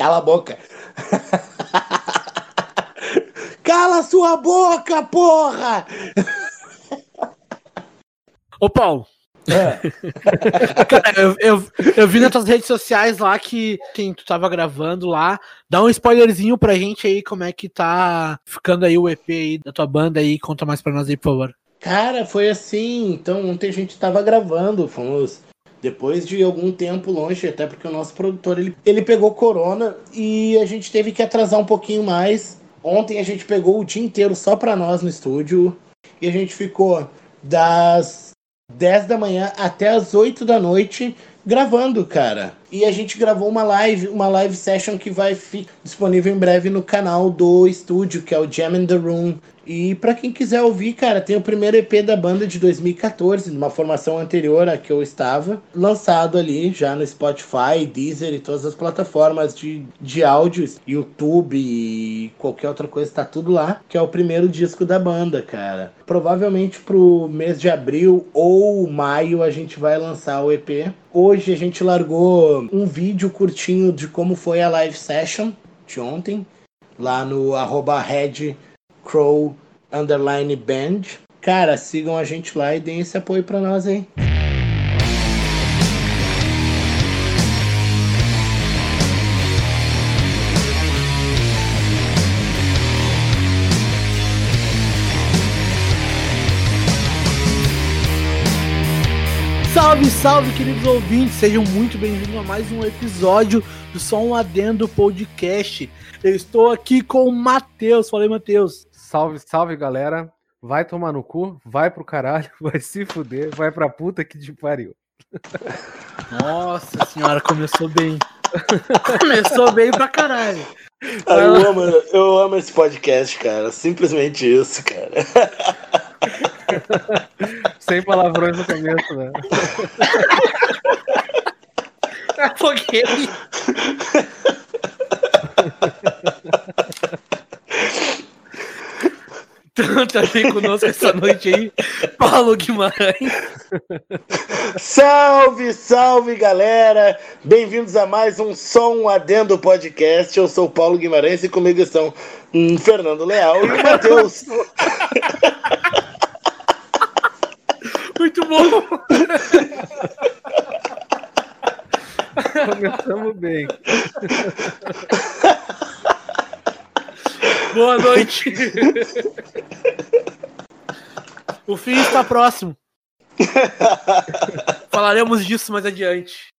Cala a boca. Cala sua boca, porra! Ô, Paulo. É. Cara, eu, eu, eu, vi nas tuas redes sociais lá que quem tu tava gravando lá. Dá um spoilerzinho pra gente aí, como é que tá ficando aí o EP aí da tua banda aí. Conta mais pra nós aí, por favor. Cara, foi assim. Então, ontem a gente tava gravando, fomos depois de algum tempo longe, até porque o nosso produtor ele, ele pegou corona e a gente teve que atrasar um pouquinho mais. Ontem a gente pegou o dia inteiro só pra nós no estúdio e a gente ficou das 10 da manhã até as 8 da noite gravando, cara. E a gente gravou uma live, uma live session que vai ficar disponível em breve no canal do estúdio, que é o Jam in the Room. E para quem quiser ouvir, cara, tem o primeiro EP da banda de 2014, numa formação anterior a que eu estava, lançado ali já no Spotify, Deezer e todas as plataformas de, de áudios, YouTube e qualquer outra coisa, tá tudo lá, que é o primeiro disco da banda, cara. Provavelmente pro mês de abril ou maio a gente vai lançar o EP. Hoje a gente largou um vídeo curtinho de como foi a live session de ontem, lá no arroba Crow underline band. Cara, sigam a gente lá e deem esse apoio para nós aí. Salve, salve, queridos ouvintes! Sejam muito bem-vindos a mais um episódio do Só um Adendo Podcast. Eu estou aqui com o Matheus. Falei, Matheus. Salve, salve, galera. Vai tomar no cu, vai pro caralho, vai se fuder, vai pra puta que te pariu. Nossa senhora, começou bem. começou bem pra caralho. Ah, eu, amo, eu amo esse podcast, cara. Simplesmente isso, cara. Sem palavrões no começo, né? Afoguei. Então, também conosco essa noite aí, Paulo Guimarães. Salve, salve, galera! Bem-vindos a mais um Som Adendo Podcast. Eu sou o Paulo Guimarães e comigo estão um, Fernando Leal e o Matheus. Muito bom! Começamos bem. Boa noite. o fim está próximo. Falaremos disso mais adiante.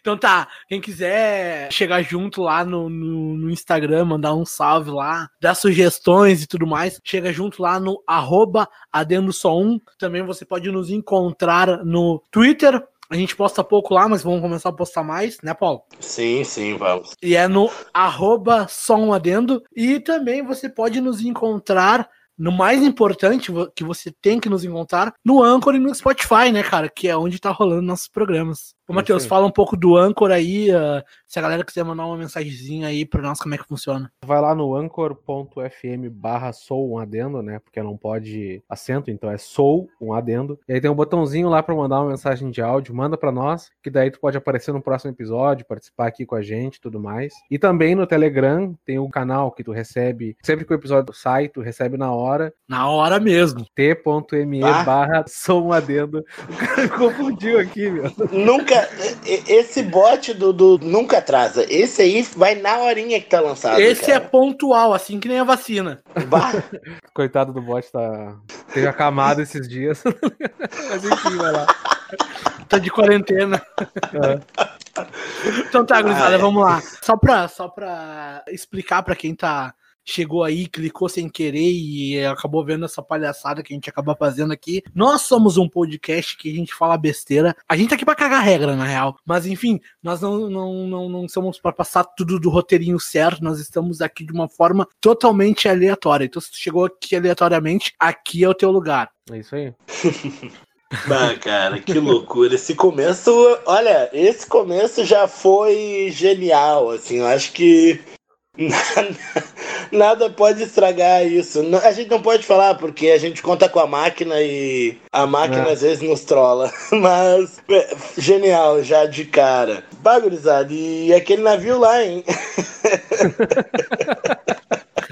então tá, quem quiser chegar junto lá no, no, no, Instagram, mandar um salve lá, dar sugestões e tudo mais, chega junto lá no arroba adendo só um. Também você pode nos encontrar no Twitter, a gente posta pouco lá, mas vamos começar a postar mais, né, Paulo? Sim, sim, vamos. E é no arroba só um adendo. E também você pode nos encontrar no mais importante que você tem que nos encontrar no Anchor e no Spotify, né, cara? Que é onde tá rolando nossos programas. Ô, Matheus, fala um pouco do Anchor aí, uh, se a galera quiser mandar uma mensagenzinha aí pra nós, como é que funciona. Vai lá no anchor.fm barra sou um adendo, né, porque não pode acento, então é sou um adendo. E aí tem um botãozinho lá pra mandar uma mensagem de áudio, manda pra nós, que daí tu pode aparecer no próximo episódio, participar aqui com a gente tudo mais. E também no Telegram tem o um canal que tu recebe, sempre que o episódio sai, tu recebe na hora. Na hora mesmo. t.me ah. barra sou um adendo. O cara me confundiu aqui, meu. Nunca nunca. Esse bot do, do, nunca atrasa. Esse aí vai na horinha que tá lançado. Esse cara. é pontual, assim que nem a vacina. Bah. Coitado do bot, tá. Teve acamado esses dias. Mas enfim, vai lá. Tá de quarentena. É. Então tá, gurizada, ah, é. vamos lá. Só pra, só pra explicar pra quem tá chegou aí, clicou sem querer e acabou vendo essa palhaçada que a gente acaba fazendo aqui. Nós somos um podcast que a gente fala besteira. A gente tá aqui pra cagar regra, na real. Mas enfim, nós não, não, não, não somos para passar tudo do roteirinho certo. Nós estamos aqui de uma forma totalmente aleatória. Então, se tu chegou aqui aleatoriamente, aqui é o teu lugar. É isso aí. Bah, cara, que loucura. Esse começo, olha, esse começo já foi genial, assim, eu acho que nada pode estragar isso. A gente não pode falar porque a gente conta com a máquina e a máquina é. às vezes nos trola. Mas é, genial, já de cara. Bagurizado, e aquele navio lá, hein?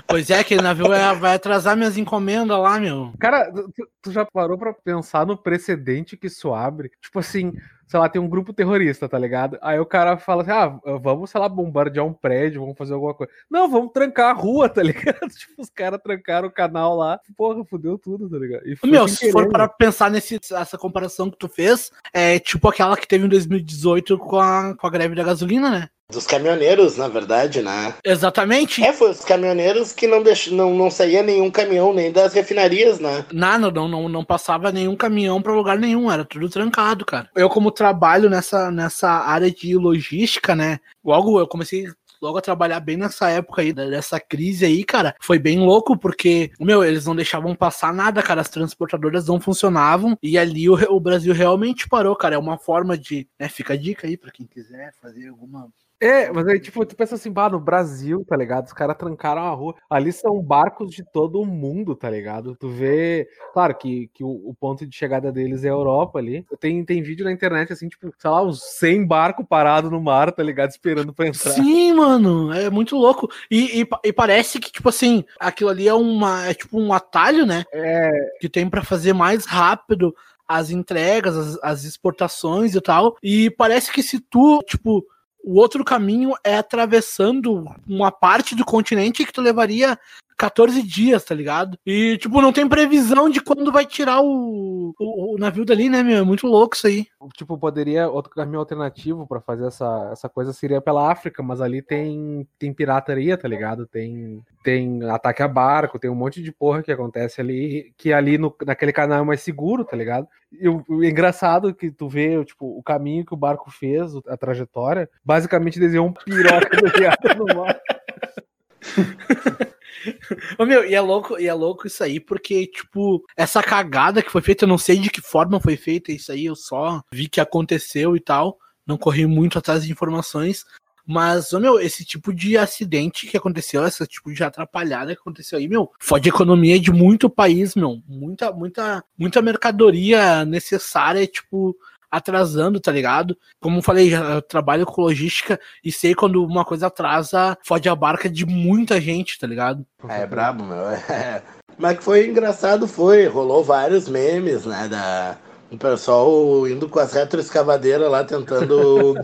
Pois é, aquele navio vai atrasar minhas encomendas lá, meu. Cara, tu, tu já parou pra pensar no precedente que isso abre? Tipo assim, sei lá, tem um grupo terrorista, tá ligado? Aí o cara fala assim: ah, vamos, sei lá, bombardear um prédio, vamos fazer alguma coisa. Não, vamos trancar a rua, tá ligado? Tipo, os caras trancaram o canal lá. Porra, fudeu tudo, tá ligado? Meu, se for para pensar nesse, essa comparação que tu fez, é tipo aquela que teve em 2018 com a, com a greve da gasolina, né? Dos caminhoneiros, na verdade, né? Exatamente. É, foi os caminhoneiros que não, deix... não, não saía nenhum caminhão nem das refinarias, né? Nada, não, não, não passava nenhum caminhão para lugar nenhum, era tudo trancado, cara. Eu, como trabalho nessa, nessa área de logística, né? Logo eu comecei logo a trabalhar bem nessa época aí, dessa crise aí, cara, foi bem louco, porque, meu, eles não deixavam passar nada, cara, as transportadoras não funcionavam, e ali o, o Brasil realmente parou, cara, é uma forma de, né, fica a dica aí para quem quiser fazer alguma é, mas aí, tipo, tu pensa assim, bah, no Brasil, tá ligado? Os caras trancaram a rua. Ali são barcos de todo o mundo, tá ligado? Tu vê. Claro que, que o, o ponto de chegada deles é a Europa ali. Tem, tem vídeo na internet, assim, tipo, sei lá, uns 100 barcos parados no mar, tá ligado? Esperando pra entrar. Sim, mano, é muito louco. E, e, e parece que, tipo assim, aquilo ali é uma. É tipo um atalho, né? É. Que tem para fazer mais rápido as entregas, as, as, exportações e tal. E parece que se tu, tipo, o outro caminho é atravessando uma parte do continente que tu levaria 14 dias, tá ligado? E, tipo, não tem previsão de quando vai tirar o, o, o navio dali, né, meu? É muito louco isso aí. Tipo, poderia. Outro caminho alternativo para fazer essa, essa coisa seria pela África, mas ali tem, tem pirataria, tá ligado? Tem, tem ataque a barco, tem um monte de porra que acontece ali, que ali no, naquele canal é mais seguro, tá ligado? E o, o engraçado que tu vê, tipo, o caminho que o barco fez, a trajetória, basicamente desenhou um piroca do no mar. Ô, meu, e é louco, e é louco isso aí, porque, tipo, essa cagada que foi feita, eu não sei de que forma foi feita isso aí, eu só vi que aconteceu e tal, não corri muito atrás de informações, mas, ô, meu, esse tipo de acidente que aconteceu, esse tipo de atrapalhada que aconteceu aí, meu, fode a economia de muito país, meu. Muita, muita, muita mercadoria necessária, tipo, atrasando, tá ligado? Como eu falei, eu trabalho com logística e sei quando uma coisa atrasa, fode a barca de muita gente, tá ligado? É, é brabo, meu. É. Mas que foi engraçado foi, rolou vários memes, né, da o pessoal indo com as retroescavadeiras lá tentando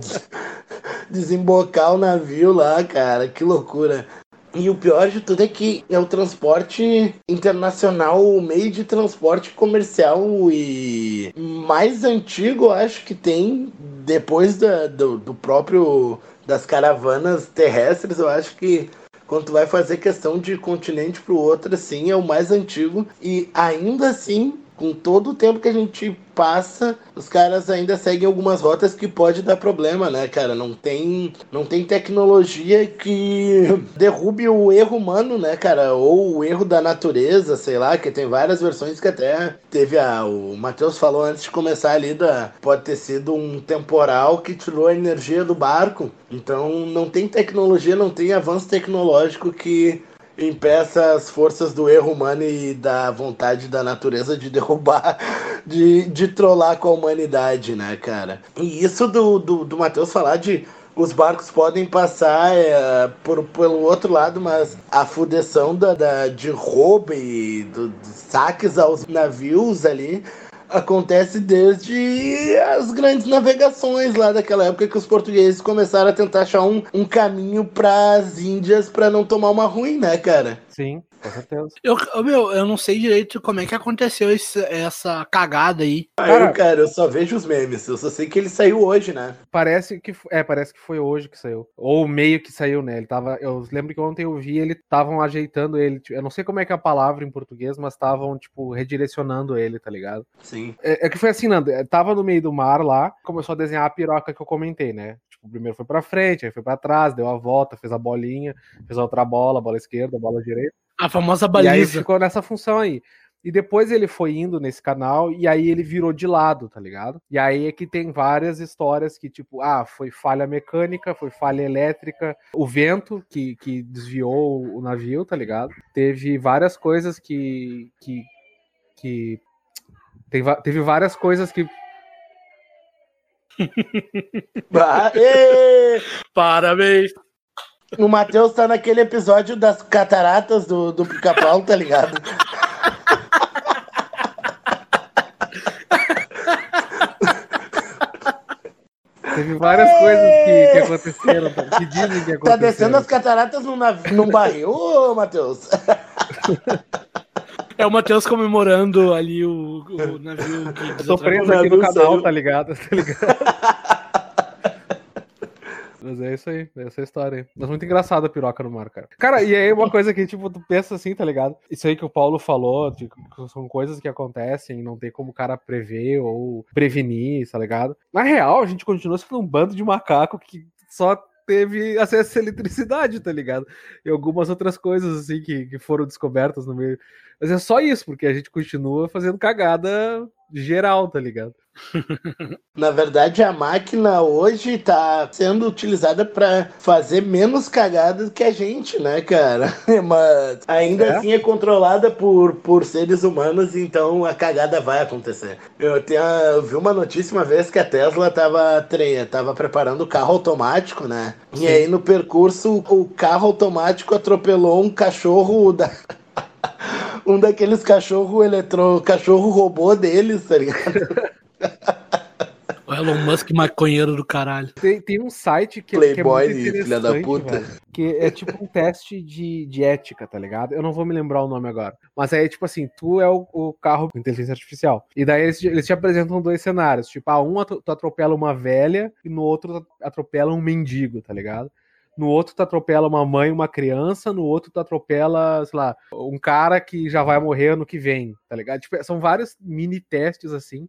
desembocar o navio lá, cara, que loucura. E o pior de tudo é que é o transporte internacional, o meio de transporte comercial e mais antigo, acho que tem, depois da, do, do próprio das caravanas terrestres, eu acho que quando tu vai fazer questão de continente para o outro, assim, é o mais antigo. E ainda assim, com todo o tempo que a gente passa, os caras ainda seguem algumas rotas que pode dar problema, né, cara? Não tem, não tem tecnologia que derrube o erro humano, né, cara? Ou o erro da natureza, sei lá, que tem várias versões que até teve a. O Matheus falou antes de começar ali da. Pode ter sido um temporal que tirou a energia do barco. Então não tem tecnologia, não tem avanço tecnológico que impeça as forças do erro humano e da vontade da natureza de derrubar, de, de trollar com a humanidade, né, cara? E isso do, do, do Matheus falar de os barcos podem passar é, por, pelo outro lado, mas a fudeção da, da de roubo e do, de saques aos navios ali acontece desde as grandes navegações lá daquela época que os portugueses começaram a tentar achar um, um caminho para as Índias para não tomar uma ruim, né, cara? Sim, com certeza. Eu, meu, eu não sei direito como é que aconteceu esse, essa cagada aí. Ah, cara, eu, cara, eu só vejo os memes. Eu só sei que ele saiu hoje, né? Parece que é, parece que foi hoje que saiu. Ou meio que saiu, né? Ele tava. Eu lembro que ontem eu vi ele estavam ajeitando ele. Eu não sei como é que é a palavra em português, mas estavam, tipo, redirecionando ele, tá ligado? Sim. É, é que foi assim, Nando. É, tava no meio do mar lá, começou a desenhar a piroca que eu comentei, né? Tipo, primeiro foi para frente, aí foi para trás, deu a volta, fez a bolinha, fez a outra bola, bola esquerda, bola direita. A famosa baliza. E aí ficou nessa função aí. E depois ele foi indo nesse canal e aí ele virou de lado, tá ligado? E aí é que tem várias histórias que, tipo, ah, foi falha mecânica, foi falha elétrica, o vento que, que desviou o navio, tá ligado? Teve várias coisas que. que, que teve, teve várias coisas que Parabéns! O Matheus tá naquele episódio das cataratas do, do pica-pau, tá ligado? Teve várias coisas que, que aconteceram, que dizem que aconteceram. Tá descendo as cataratas num, navio, num barril, ô Matheus? É o Matheus comemorando ali o, o navio que Eu tô preso aqui no canal, tá ligado? Tá ligado? Mas é isso aí, é essa história aí. Mas muito engraçada a piroca no mar, cara. Cara, e aí uma coisa que, tipo, tu pensa assim, tá ligado? Isso aí que o Paulo falou, tipo, são coisas que acontecem, não tem como o cara prever ou prevenir, tá ligado? Na real, a gente continua sendo um bando de macaco que só teve acesso à eletricidade, tá ligado? E algumas outras coisas, assim, que, que foram descobertas no meio. Mas é só isso, porque a gente continua fazendo cagada geral, tá ligado? Na verdade, a máquina hoje tá sendo utilizada para fazer menos cagadas que a gente, né, cara? Mas ainda é? assim é controlada por, por seres humanos, então a cagada vai acontecer. Eu, tenho, eu vi uma notícia uma vez que a Tesla tava, tava preparando o carro automático, né? Sim. E aí no percurso o carro automático atropelou um cachorro da um daqueles cachorro eletro, cachorro robô deles, tá ligado? Elon Musk maconheiro do caralho. Tem, tem um site que, Playboy, que é muito interessante, filha da puta. Velho, que é tipo um teste de, de ética, tá ligado? Eu não vou me lembrar o nome agora. Mas é tipo assim, tu é o, o carro com inteligência artificial. E daí eles, eles te apresentam dois cenários. Tipo, ah, um tu atropela uma velha e no outro tu atropela um mendigo, tá ligado? no outro tu atropela uma mãe e uma criança, no outro tu atropela, sei lá, um cara que já vai morrer ano que vem, tá ligado? Tipo, são vários mini testes assim,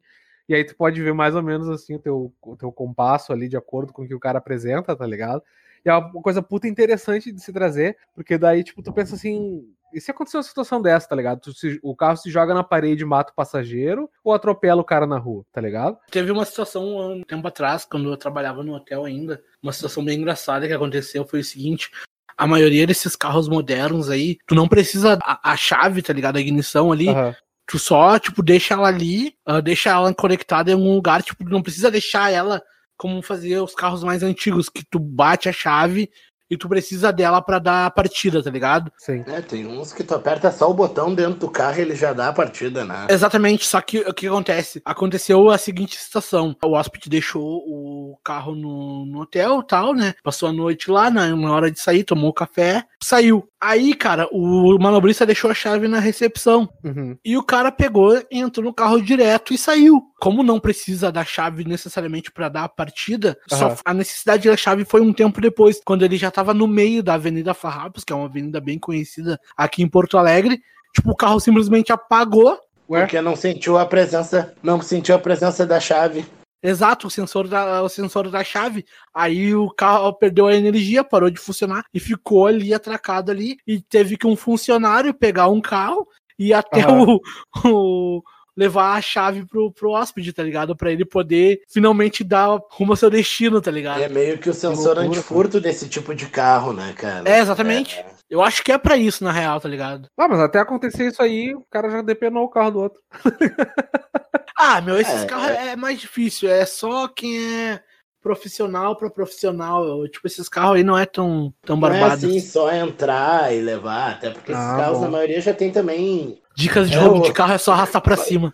e aí tu pode ver mais ou menos assim o teu, o teu compasso ali de acordo com o que o cara apresenta, tá ligado? E é uma coisa puta interessante de se trazer, porque daí, tipo, tu pensa assim, e se acontecer uma situação dessa, tá ligado? Se, o carro se joga na parede e mata o passageiro ou atropela o cara na rua, tá ligado? Teve uma situação um tempo atrás, quando eu trabalhava no hotel ainda, uma situação bem engraçada que aconteceu foi o seguinte. A maioria desses carros modernos aí, tu não precisa a, a chave, tá ligado? A ignição ali. Uhum. Tu só, tipo, deixa ela ali, uh, deixa ela conectada em algum lugar, tipo, não precisa deixar ela como fazia os carros mais antigos, que tu bate a chave e tu precisa dela para dar a partida, tá ligado? Sim. É, tem uns que tu aperta só o botão dentro do carro e ele já dá a partida, né? Exatamente, só que o que acontece? Aconteceu a seguinte situação: o hóspede deixou o carro no, no hotel tal, né? Passou a noite lá, na, na hora de sair, tomou café, saiu. Aí, cara, o manobrista deixou a chave na recepção. Uhum. E o cara pegou, entrou no carro direto e saiu. Como não precisa da chave necessariamente para dar a partida, uhum. só a necessidade da chave foi um tempo depois, quando ele já estava no meio da Avenida Farrapos, que é uma avenida bem conhecida aqui em Porto Alegre. Tipo, o carro simplesmente apagou. Porque não sentiu a presença, não sentiu a presença da chave. Exato, o sensor da, o sensor da chave. Aí o carro perdeu a energia, parou de funcionar e ficou ali atracado ali. E teve que um funcionário pegar um carro e até uhum. o, o, levar a chave pro, pro hóspede, tá ligado? Pra ele poder finalmente dar rumo ao seu destino, tá ligado? É meio que o sensor loucura, antifurto cara. desse tipo de carro, né, cara? É, exatamente. É. Eu acho que é para isso, na real, tá ligado? Ah, mas até acontecer isso aí, o cara já depenou o carro do outro. Ah, meu, esses é, carros é... é mais difícil. É só quem é profissional para profissional. Tipo, esses carros aí não é tão, tão não barbados. Não é assim, só entrar e levar. Até porque esses ah, carros, bom. na maioria, já tem também... Dicas de é roubo o... de carro é só arrastar pra cima.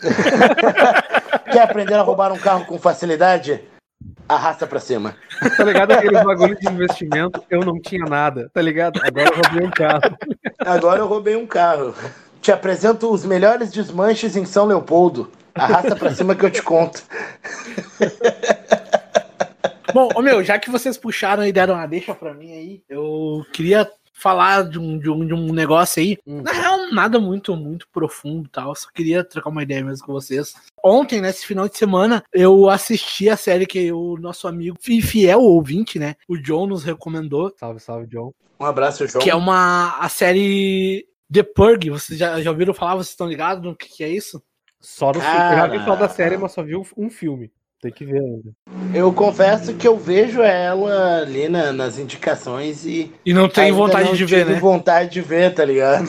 Quer aprender a roubar um carro com facilidade? Arrasta pra cima. Tá ligado? Aqueles bagulho de investimento, eu não tinha nada, tá ligado? Agora eu roubei um carro. Agora eu roubei um carro. Te apresento os melhores desmanches em São Leopoldo. Arrasta pra cima que eu te conto. Bom, ô meu, já que vocês puxaram e deram uma deixa pra mim aí, eu queria falar de um, de um, de um negócio aí. Hum. Na real, nada muito, muito profundo tal. Só queria trocar uma ideia mesmo com vocês. Ontem, nesse final de semana, eu assisti a série que o nosso amigo fiel ouvinte, né? O John nos recomendou. Salve, salve, John. Um abraço, João. Que é uma a série The Purge, vocês já, já ouviram falar? Vocês estão ligados no que, que é isso? Só no filme. Eu já vi falar da série, mas só vi um filme. Tem que ver ainda. Eu confesso que eu vejo ela ali na, nas indicações e. E não tem vontade não de ver, né? vontade de ver, tá ligado?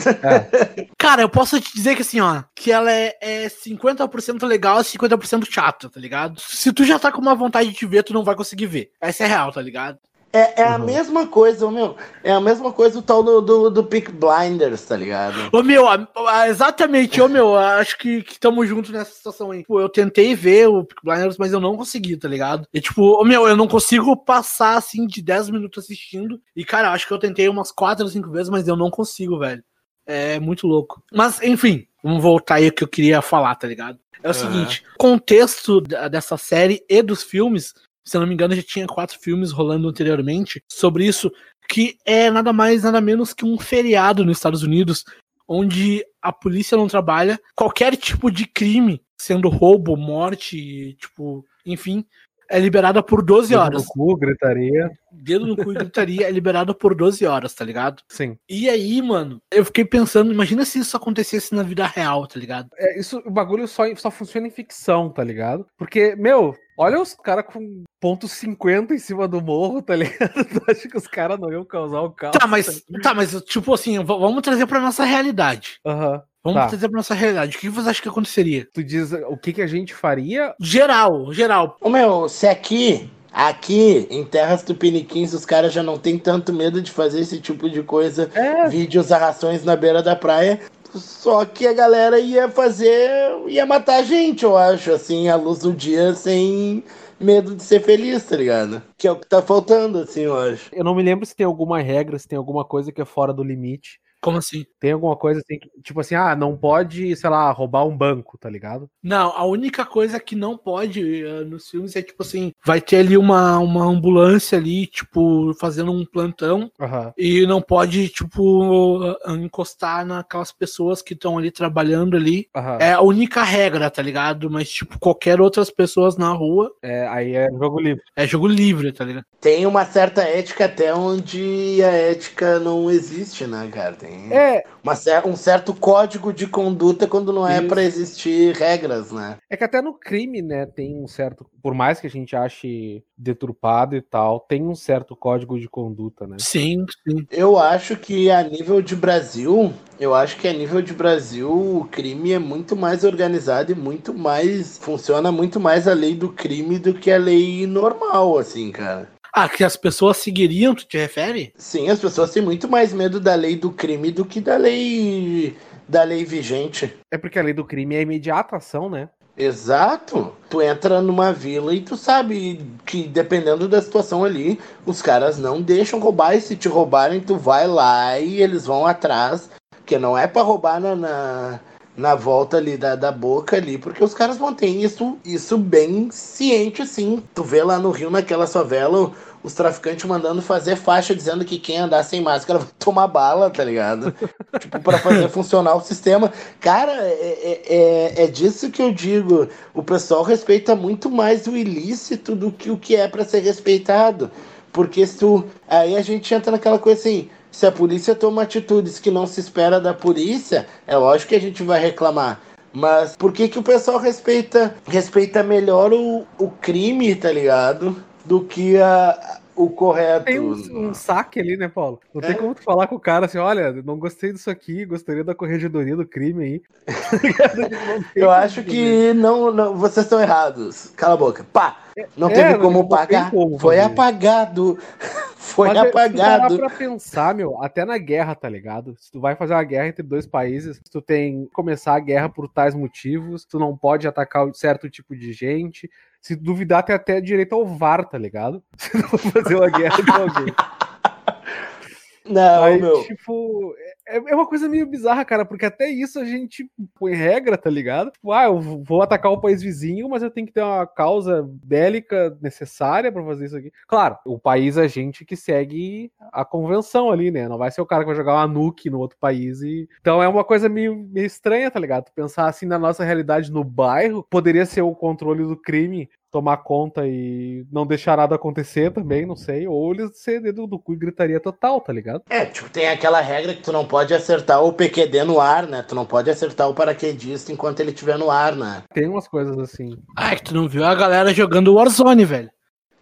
Cara, eu posso te dizer que assim, ó, que ela é, é 50% legal e 50% chata, tá ligado? Se tu já tá com uma vontade de ver, tu não vai conseguir ver. Essa é real, tá ligado? É, é a Uhum. mesma coisa, meu. É a mesma coisa o tal do, do, do Peak Blinders, tá ligado? Ô meu, a- a- exatamente, ô meu, acho que estamos juntos nessa situação aí. Tipo, eu tentei ver o Peaky Blinders, mas eu não consegui, tá ligado? E tipo, ô meu, eu não consigo passar assim de 10 minutos assistindo. E cara, acho que eu tentei umas 4 ou 5 vezes, mas eu não consigo, velho. É muito louco. Mas, enfim, vamos voltar aí ao que eu queria falar, tá ligado? É o Aham. seguinte, contexto dessa série e dos filmes, se eu não me engano, já tinha quatro filmes rolando anteriormente sobre isso, que é nada mais, nada menos que um feriado nos Estados Unidos, onde a polícia não trabalha, qualquer tipo de crime, sendo roubo, morte, tipo, enfim, é liberada por 12 Dedo horas. No cu, gritaria. Dedo no cu e gritaria é liberada por 12 horas, tá ligado? Sim. E aí, mano, eu fiquei pensando, imagina se isso acontecesse na vida real, tá ligado? É, isso, o bagulho só, só funciona em ficção, tá ligado? Porque, meu, olha os caras com ponto 50 em cima do morro, tá ligado? Tu acha que os caras não iam causar o caos? Tá, mas, tá, mas tipo assim, vamos trazer pra nossa realidade. Aham. Vamos Tá. trazer pra nossa realidade. O que você acha que aconteceria? Tu diz o que, que a gente faria? Geral, geral. Ô, meu, se aqui, aqui, em Terras Tupiniquins, os caras já não tem tanto medo de fazer esse tipo de coisa, É, vídeos arrações na beira da praia, só que a galera ia fazer, ia matar a gente, eu acho, assim, à luz do dia, sem medo de ser feliz, tá ligado? Que é o que tá faltando, assim, eu acho. eu não me lembro se tem alguma regra, se tem alguma coisa que é fora do limite. Como assim? Tem alguma coisa assim, que, tipo assim, ah, não pode, sei lá, roubar um banco, tá ligado? Não, a única coisa que não pode eh, nos filmes é tipo assim, vai ter ali uma, uma ambulância ali, tipo, fazendo um plantão Aham. e não pode, tipo, ah, encostar naquelas pessoas que estão ali trabalhando ali. Aham. É a única regra, tá ligado? Mas, tipo, qualquer outras pessoas na rua É, aí é jogo livre. é jogo livre, tá ligado? Tem uma certa ética até onde a ética não existe, né, cara? Tem É, uma cer- um certo código de conduta quando não é pra existir regras, né? é que até no crime, né, tem um certo, por mais que a gente ache deturpado e tal, tem um certo código de conduta, né? Sim, sim. Eu acho que a nível de Brasil, eu acho que a nível de Brasil o crime é muito mais organizado e muito mais. Funciona muito mais a lei do crime do que a lei normal, assim, cara. Ah, que as pessoas seguiriam, tu te refere? Sim, as pessoas têm muito mais medo da lei do crime do que da lei da lei vigente. É porque a lei do crime é imediata ação, né? Exato. Tu entra numa vila e tu sabe que dependendo da situação ali, os caras não deixam roubar e se te roubarem, tu vai lá e eles vão atrás, que não é pra roubar na, na, na volta ali da, da boca ali, porque os caras mantêm isso, isso bem ciente, sim. Tu vê lá no Rio, naquela favela, os traficantes mandando fazer faixa dizendo que quem andar sem máscara vai tomar bala, tá ligado? tipo, pra fazer funcionar o sistema. Cara, é, é, é, é disso que eu digo. O pessoal respeita muito mais o ilícito do que o que é pra ser respeitado. Porque se tu. Aí a gente entra naquela coisa assim. Se a polícia toma atitudes que não se espera da polícia, é lógico que a gente vai reclamar. Mas por que, que o pessoal respeita respeita melhor o, o crime, tá ligado? Do que a, o correto. Tem um, um saque ali, né, Paulo? Não tem É. como tu falar com o cara assim, olha, não gostei disso aqui, gostaria da corregedoria do crime aí. Tem Eu acho que não, não, vocês estão errados. Cala a boca. Pá! Não É, teve não- como não pagar. como Foi apagado. Foi Mas, se tu parar apagado. pra pensar, meu, até na guerra, tá ligado? Se tu vai fazer uma guerra entre dois países, se tu tem que começar a guerra por tais motivos, tu não pode atacar um certo tipo de gente. Se duvidar, tem até direito ao VAR, tá ligado? Se for fazer uma guerra com alguém. Não, Aí, meu. tipo, é, é uma coisa meio bizarra, cara, porque até isso a gente põe regra, tá ligado? Tipo, ah, eu vou atacar o país vizinho, mas eu tenho que ter uma causa bélica necessária pra fazer isso aqui. Claro, o país é gente que segue a convenção ali, né? Não vai ser o cara que vai jogar uma nuke no outro país e... Então é uma coisa meio, meio estranha, tá ligado? Pensar assim na nossa realidade no bairro, poderia ser o controle do crime tomar conta e não deixar nada acontecer também, não sei. Ou ele ser dedo do cu e gritaria total, tá ligado? É, tipo, tem aquela regra que tu não pode acertar o PQD no ar, né? Tu não pode acertar o paraquedista enquanto ele estiver no ar, né? Tem umas coisas assim. Ah, é que tu não viu a galera jogando Warzone, velho.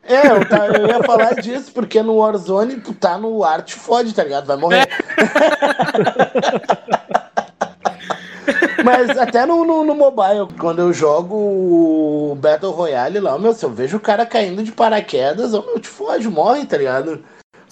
É, eu, tá, eu ia falar disso, porque no Warzone tu tá no ar, te fode, tá ligado? Vai morrer. Mas até no, no, no, mobile, quando eu jogo o Battle Royale lá, meu, se eu vejo o cara caindo de paraquedas, eu, meu, te fode, morre, tá ligado?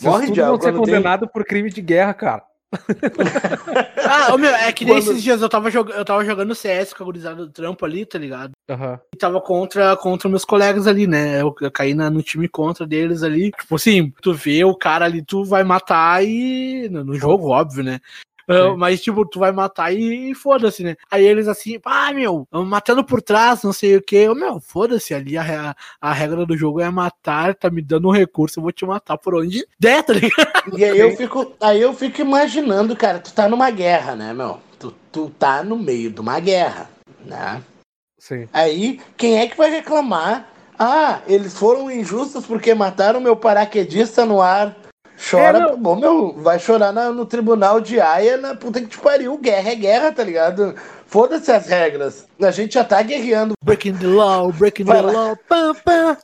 Morre de algo. ser condenado tem... por crime de guerra, cara. ah, meu, é que nesses Quando... dias eu tava, jog... eu tava jogando CS com a gurizada do trampo ali, tá ligado? Uhum. E tava contra, contra meus colegas ali, né? Eu, eu caí na, no time contra deles ali. Tipo assim, tu vê o cara ali, tu vai matar e. No, no jogo, óbvio, né? Uh, mas, tipo, tu vai matar e, e foda-se, né? Aí eles assim, ah, meu, matando por trás, não sei o que. Meu, foda-se, ali a, a, regra do jogo é matar, tá me dando um recurso, eu vou te matar por onde der, tá ligado? E aí eu fico, aí eu fico imaginando, cara, tu tá numa guerra, né, meu? Tu, tu tá no meio de uma guerra, né? Sim. Aí, quem é que vai reclamar? Ah, eles foram injustos porque mataram meu paraquedista no ar. Chora, é, bom, meu, vai chorar na, no tribunal de Aia na puta que te pariu. Guerra é guerra, tá ligado? Foda-se as regras. A gente já tá guerreando. Breaking the law, breaking vai the lá. law, pam, pam.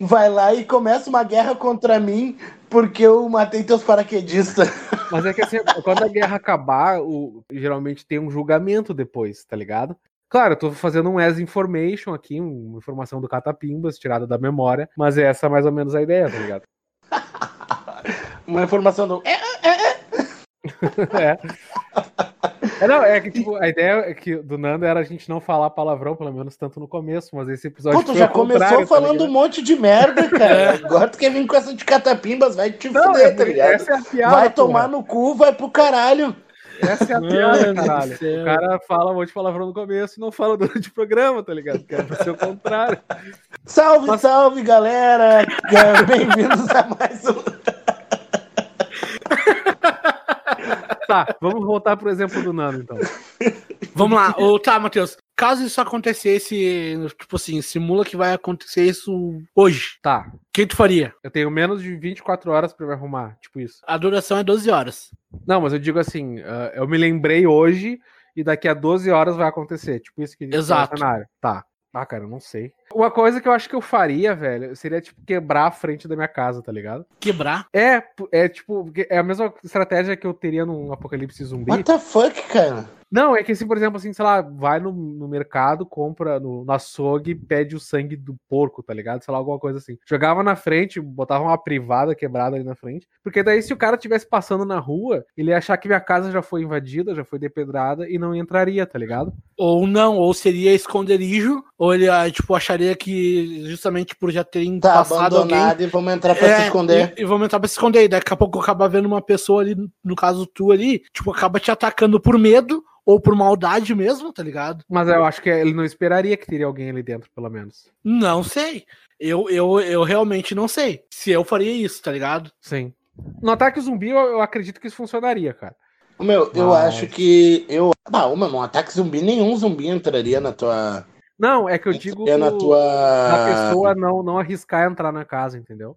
Vai lá e começa uma guerra contra mim porque eu matei teus paraquedistas. Mas é que assim, quando a guerra acabar, o, geralmente tem um julgamento depois, tá ligado? Claro, eu tô fazendo um as information aqui, uma informação do Catapimbas, tirada da memória, mas é essa mais ou menos a ideia, tá ligado? uma informação do. É, é, é. é. É, não, é que tipo, a ideia é que do Nando era a gente não falar palavrão, pelo menos tanto no começo, mas esse episódio. Pô, tu já começou tá falando tá um monte de merda, cara. É. Agora tu quer vir com essa de catapimbas, vai te não, fuder, é, tá ligado? Essa é a piada, vai tomar no cu, vai pro caralho. Essa é a piada, caralho. O cara fala um monte de palavrão no começo e não fala durante o programa, tá ligado? Que é ser o contrário. Salve, mas... salve, galera! Bem-vindos a mais um. Tá, vamos voltar pro exemplo do Nano, então. Vamos lá. Ô, tá, Matheus. Caso isso acontecesse, tipo assim, simula que vai acontecer isso hoje. Tá. O que tu faria? Eu tenho menos de 24 horas pra me arrumar, tipo isso. A duração é 12 horas. Não, mas eu digo assim, uh, eu me lembrei hoje e daqui a 12 horas vai acontecer. Tipo isso que Exato. cenário. Tá. Ah, cara, eu não sei. Uma coisa que eu acho que eu faria, velho, seria, tipo, quebrar a frente da minha casa, tá ligado? Quebrar? É, é tipo, é a mesma estratégia que eu teria num apocalipse zumbi. What the fuck, cara? Não, é que assim, por exemplo, assim, sei lá, vai no, no mercado, compra no, no açougue, pede o sangue do porco, tá ligado? Sei lá, alguma coisa assim. Jogava na frente, botava uma privada quebrada ali na frente. Porque daí, se o cara estivesse passando na rua, ele ia achar que minha casa já foi invadida, já foi depedrada e não entraria, tá ligado? Ou não, ou seria esconderijo, ou ele, tipo, acharia que justamente por já terem tá passado abandonado alguém, e vamos entrar pra é, se esconder. E, e vamos entrar pra se esconder. E daqui a pouco acaba vendo uma pessoa ali, no caso tu ali, tipo, acaba te atacando por medo ou por maldade mesmo, tá ligado? Mas eu acho que ele não esperaria que teria alguém ali dentro, pelo menos. Não sei. Eu, eu, eu realmente não sei se eu faria isso, tá ligado? Sim. No ataque zumbi, eu, eu acredito que isso funcionaria, cara. Meu, eu Mas... acho que. Eu... Ah, mano, um ataque zumbi, nenhum zumbi entraria na tua. Não, é que eu digo. É na tua. A pessoa não, não arriscar entrar na casa, entendeu?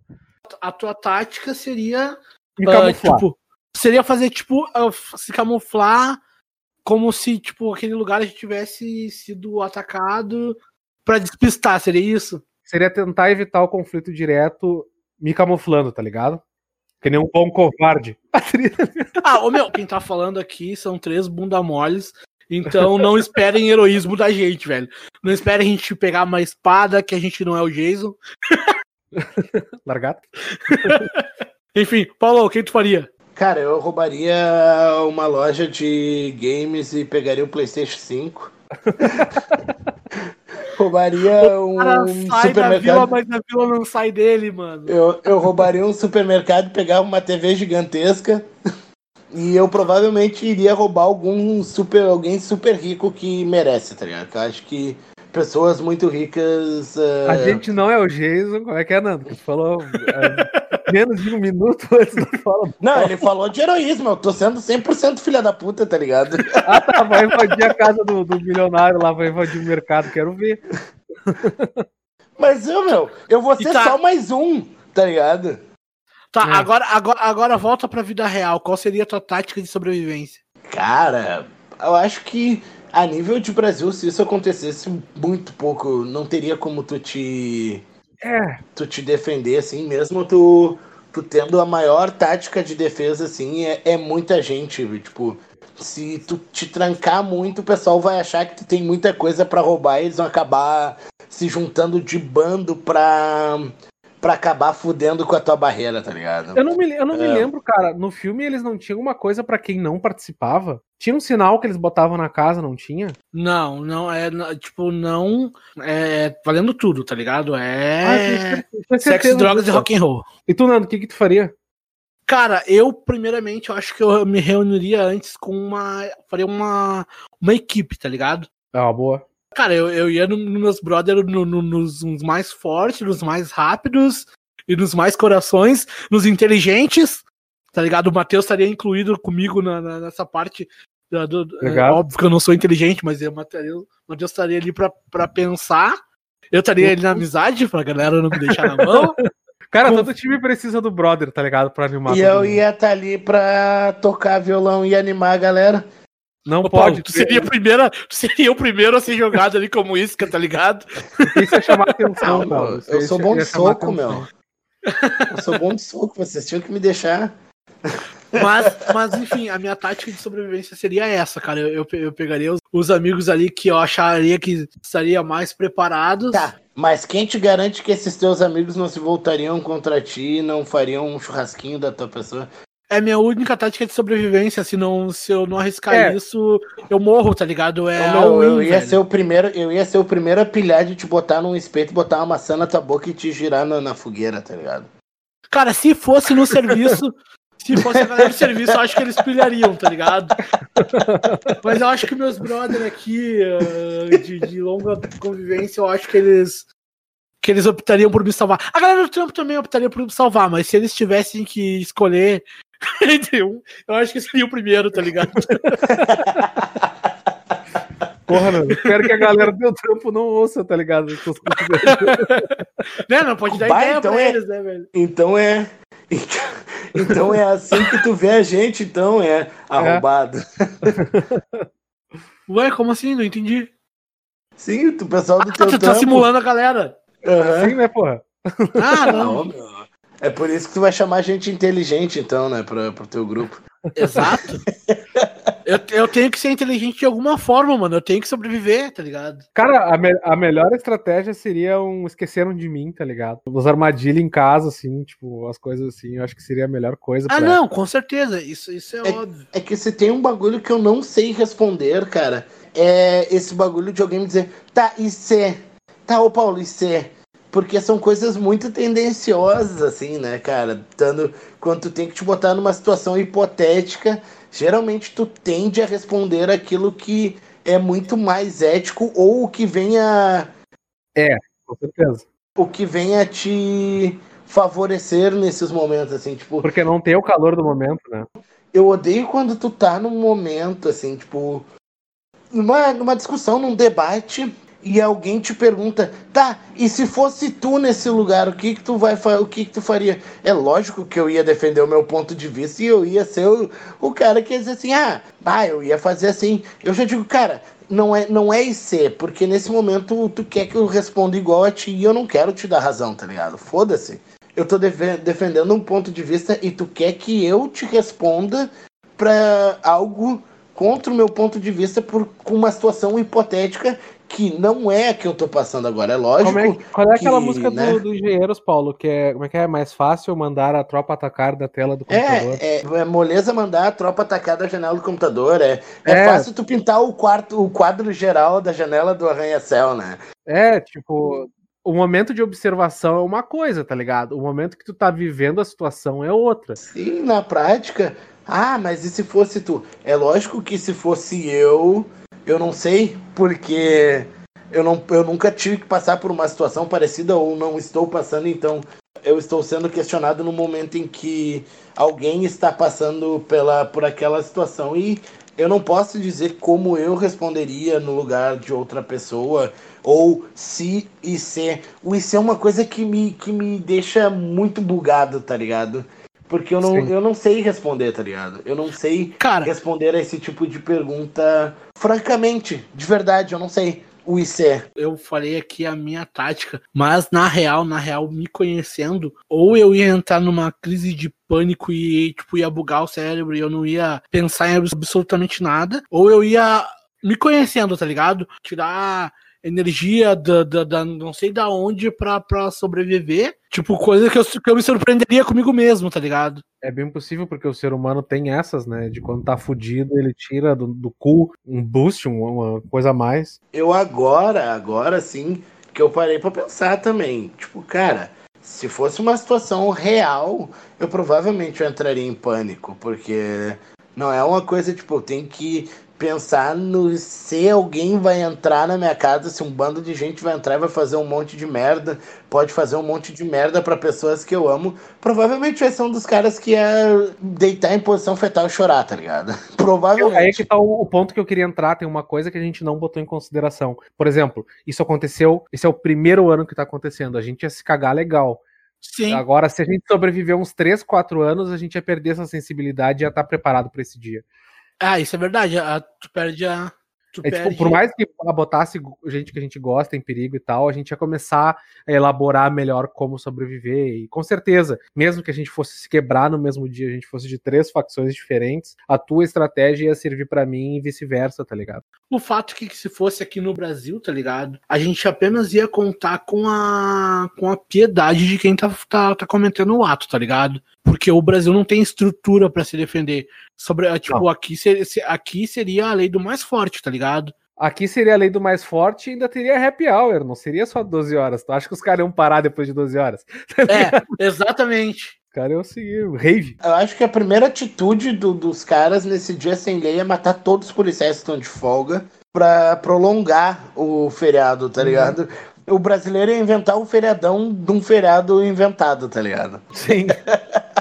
A tua tática seria. Uh, tipo, seria fazer, tipo, uh, se camuflar como se, tipo, aquele lugar já tivesse sido atacado para despistar, seria isso? Seria tentar evitar o conflito direto me camuflando, tá ligado? Que nem um bom covarde. ah, ô meu, quem tá falando aqui são três bunda moles. Então não esperem heroísmo da gente, velho. Não esperem a gente pegar uma espada que a gente não é o Jason. Largado? Enfim, Paulo, o que tu faria? Cara, eu roubaria uma loja de games e pegaria o PlayStation 5. roubaria um sai supermercado. Da vila, mas a vila não sai dele, mano. Eu, eu roubaria um supermercado, pegava uma TV gigantesca. E eu provavelmente iria roubar algum super, alguém super rico que merece, tá ligado? Eu acho que pessoas muito ricas. Uh... A gente não é o Jason, como é que é, Nando? Que falou. Uh menos de um minuto antes da fala. Não, ele falou de heroísmo. Eu tô sendo 100% filha da puta, tá ligado? Ah, tá. Vai invadir a casa do, do milionário lá, vai invadir o mercado. Quero ver. Mas eu, meu, eu vou ser tá... só mais um, tá ligado? Tá, é. agora, agora, agora volta pra vida real. Qual seria a tua tática de sobrevivência? Cara, eu acho que a nível de Brasil, se isso acontecesse muito pouco, não teria como tu te. É. Tu te defender, assim, mesmo tu, tu tendo a maior tática de defesa, assim, é, é muita gente, tipo. Se tu te trancar muito, o pessoal vai achar que tu tem muita coisa para roubar e eles vão acabar se juntando de bando pra, pra acabar fudendo com a tua barreira, tá ligado? Eu não me, eu não é. me lembro, cara. No filme eles não tinham uma coisa para quem não participava? Tinha um sinal que eles botavam na casa, não tinha? Não, não, é tipo, não. É valendo tudo, tá ligado? É. Ah, Sexo, drogas e rock and roll. E tu, Nando, o que, que tu faria? Cara, eu, primeiramente, eu acho que eu me reuniria antes com uma. Faria uma, uma equipe, tá ligado? É uma boa. Cara, eu, eu ia nos no meus brothers no, no, nos, nos, mais fortes, nos mais rápidos e nos mais corações, nos inteligentes, tá ligado? O Matheus estaria incluído comigo na, na, nessa parte. Da, do, é, óbvio que eu não sou inteligente, mas o Matheus estaria ali pra, pra pensar. Eu estaria ali na amizade, pra galera não me deixar na mão. Cara, Com... todo time precisa do brother, tá ligado? Pra animar. E eu ia estar tá ali pra tocar violão e animar a galera. Não Ô, pode. Paulo, tu, seria a primeira, tu seria o primeiro a ser jogado ali como isca, tá ligado? Isso é chamar atenção, não, Paulo. Eu sou bom de soco, meu. Eu sou bom de soco, vocês tinham que me deixar. Mas, mas enfim, a minha tática de sobrevivência seria essa, cara. Eu, eu, eu pegaria os, os, amigos ali que eu acharia que estariam mais preparados. Tá, mas quem te garante que esses teus amigos não se voltariam contra ti, não fariam um churrasquinho da tua pessoa? É minha única tática de sobrevivência. Se, não, se eu não arriscar é. isso, eu morro, tá ligado? É eu, eu ia velho. ser o primeiro, eu ia ser o primeiro a pilhar de te botar num espeto, botar uma maçã na tua boca e te girar na, na fogueira, tá ligado? Cara, se fosse no serviço, se fosse a galera do serviço, eu acho que eles pilhariam, tá ligado? Mas eu acho que meus brothers aqui, uh, de, de longa convivência, eu acho que eles que eles optariam por me salvar. A galera do trampo também optaria por me salvar, mas se eles tivessem que escolher entre um, eu acho que seria o primeiro, tá ligado? Porra, mano, espero que a galera do teu trampo não ouça, tá ligado? né, não pode dar ideia então pra é, eles, né, velho? Então é. Então é assim que tu vê a gente, então é arrombado. É. Ué, como assim? Não entendi. Sim, o pessoal do ah, teu tu tá simulando a galera. Uhum. Sim, né, porra? Ah, não. não é por isso que tu vai chamar gente inteligente, então, né, pra, pro teu grupo. Exato. eu, eu tenho que ser inteligente de alguma forma, mano. Eu tenho que sobreviver, tá ligado? Cara, a, me a melhor estratégia seria um esqueceram de mim, tá ligado? Os armadilhas em casa, assim, tipo, as coisas assim, eu acho que seria a melhor coisa. Ah, não, com certeza. Isso, isso é, é óbvio. É que se tem um bagulho que eu não sei responder, cara. É esse bagulho de alguém me dizer, tá, e se? Tá, ô Paulo, e se? Porque são coisas muito tendenciosas, assim, né, cara? Tanto, quando tu tem que te botar numa situação hipotética, geralmente tu tende a responder aquilo que é muito mais ético ou o que venha. É, com certeza. O que venha te favorecer nesses momentos, assim, tipo. Porque não tem o calor do momento, né? Eu odeio quando tu tá num momento, assim, tipo. Numa, numa discussão, num debate e alguém te pergunta, tá, e se fosse tu nesse lugar, o que que tu vai o que que tu faria? É lógico que eu ia defender o meu ponto de vista e eu ia ser o, o cara que ia dizer assim, ah, ah, eu ia fazer assim. Eu já digo, cara, não é, não é IC, porque nesse momento tu quer que eu responda igual a ti e eu não quero te dar razão, tá ligado? Foda-se. Eu tô defendendo um ponto de vista e tu quer que eu te responda pra algo contra o meu ponto de vista por uma situação hipotética que não é a que eu tô passando agora, é lógico. É, qual é aquela que, música né? do, do Engenheiros, Paulo? Que é, como é que é? Mais fácil mandar a tropa atacar da tela do computador? É, é, é moleza mandar a tropa atacar da janela do computador. É, é, é, fácil tu pintar o quarto, o quadro geral da janela do arranha-céu, né? É, tipo, o momento de observação é uma coisa, tá ligado? O momento que tu tá vivendo a situação é outra. Sim, na prática. Ah, mas e se fosse tu? É lógico que se fosse eu eu não sei, porque eu, não, eu nunca tive que passar por uma situação parecida ou não estou passando, então eu estou sendo questionado no momento em que alguém está passando pela, por aquela situação. E eu não posso dizer como eu responderia no lugar de outra pessoa, ou se e se. O IC é uma coisa que me, que me deixa muito bugado, tá ligado? Porque eu não, eu não sei responder, tá ligado? Eu não sei Cara. responder a esse tipo de pergunta. Francamente, de verdade, eu não sei. O IC. Eu falei aqui a minha tática, mas na real, na real, me conhecendo, ou eu ia entrar numa crise de pânico e, tipo, ia bugar o cérebro e eu não ia pensar em absolutamente nada, ou eu ia me conhecendo, tá ligado? Tirar energia da, da, da não sei da onde pra, pra sobreviver. Tipo, coisa que eu, que eu me surpreenderia comigo mesmo, tá ligado? É bem possível, porque o ser humano tem essas, né? De quando tá fudido, ele tira do, do cu um boost, uma, uma coisa a mais. Eu agora, agora sim, que eu parei pra pensar também. Tipo, cara, se fosse uma situação real, eu provavelmente entraria em pânico, porque não é uma coisa, tipo, eu tenho que pensar no se alguém vai entrar na minha casa, se um bando de gente vai entrar e vai fazer um monte de merda, pode fazer um monte de merda para pessoas que eu amo, provavelmente vai ser um dos caras que é deitar em posição fetal e chorar, tá ligado? Provavelmente. Aí é que tá o, o, ponto que eu queria entrar, tem uma coisa que a gente não botou em consideração. Por exemplo, isso aconteceu, esse é o primeiro ano que tá acontecendo, a gente ia se cagar legal. Sim. Agora, se a gente sobreviver uns 3, 4 anos, a gente ia perder essa sensibilidade e ia estar tá preparado para esse dia. Ah, isso é verdade. A, tu perde a. Tu é, perde... tipo, por mais que botasse gente que a gente gosta em perigo e tal, a gente ia começar a elaborar melhor como sobreviver. E com certeza, mesmo que a gente fosse se quebrar no mesmo dia, a gente fosse de três facções diferentes, a tua estratégia ia servir para mim e vice-versa, tá ligado? O fato é que se fosse aqui no Brasil, tá ligado? A gente apenas ia contar com a, com a piedade de quem tá, tá, tá cometendo o ato, tá ligado? Porque o Brasil não tem estrutura para se defender. Sobre, tipo, aqui, ser, aqui seria a lei do mais forte, tá ligado? Aqui seria a lei do mais forte e ainda teria happy hour, não seria só 12 horas. Tu acha que os caras iam parar depois de 12 horas? É, exatamente. Os caras iam seguir o rave. Eu acho que a primeira atitude do, dos caras nesse dia sem lei é matar todos os policiais que estão de folga pra prolongar o feriado, tá ligado? Uhum. O brasileiro ia inventar o feriadão de um feriado inventado, tá ligado? Sim.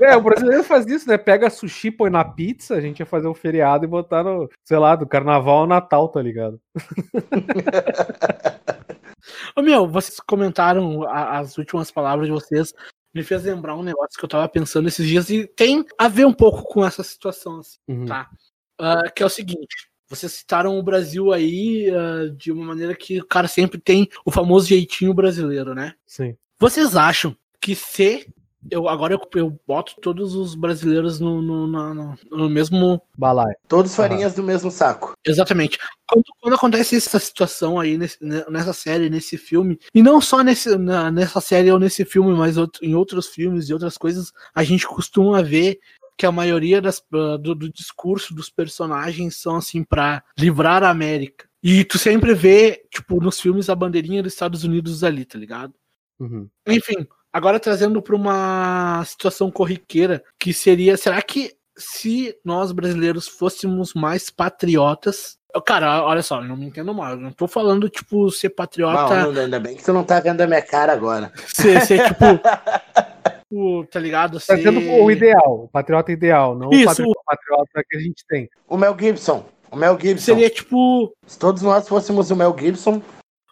É, o brasileiro faz isso, né? Pega sushi, põe na pizza, a gente ia fazer um feriado e botar no, sei lá, do carnaval ao Natal, tá ligado? Ô meu, vocês comentaram a, as últimas palavras de vocês, me fez lembrar um negócio que eu tava pensando esses dias e tem a ver um pouco com essa situação, assim, uhum. tá? Uh, que é o seguinte. Vocês citaram o Brasil aí uh, de uma maneira que o cara sempre tem o famoso jeitinho brasileiro, né? Sim. Vocês acham que se eu, agora eu, eu boto todos os brasileiros no, no, no, no mesmo balai. Todos farinhas uhum. do mesmo saco. Exatamente. Quando, quando, acontece essa situação aí nesse, nessa série, nesse filme, e não só nesse, na, nessa série ou nesse filme, mas outro, em outros filmes e outras coisas, a gente costuma ver que a maioria das, uh, do, do discurso dos personagens são assim para livrar a América. E tu sempre vê, tipo, nos filmes a bandeirinha dos Estados Unidos ali, tá ligado? Uhum. Enfim, Agora trazendo para uma situação corriqueira, que seria, será que se nós brasileiros fôssemos mais patriotas, Cara, olha só, não me entendo mal. Eu não tô falando, tipo, ser patriota. Não, ainda bem que tu não tá vendo a minha cara agora. Ser, ser tipo. o, tá ligado? Ser... Tá sendo o ideal, o patriota ideal, não Isso, o patriota, o patriota que a gente tem. O Mel Gibson. O Mel Gibson. Seria tipo. Se todos nós fôssemos o Mel Gibson.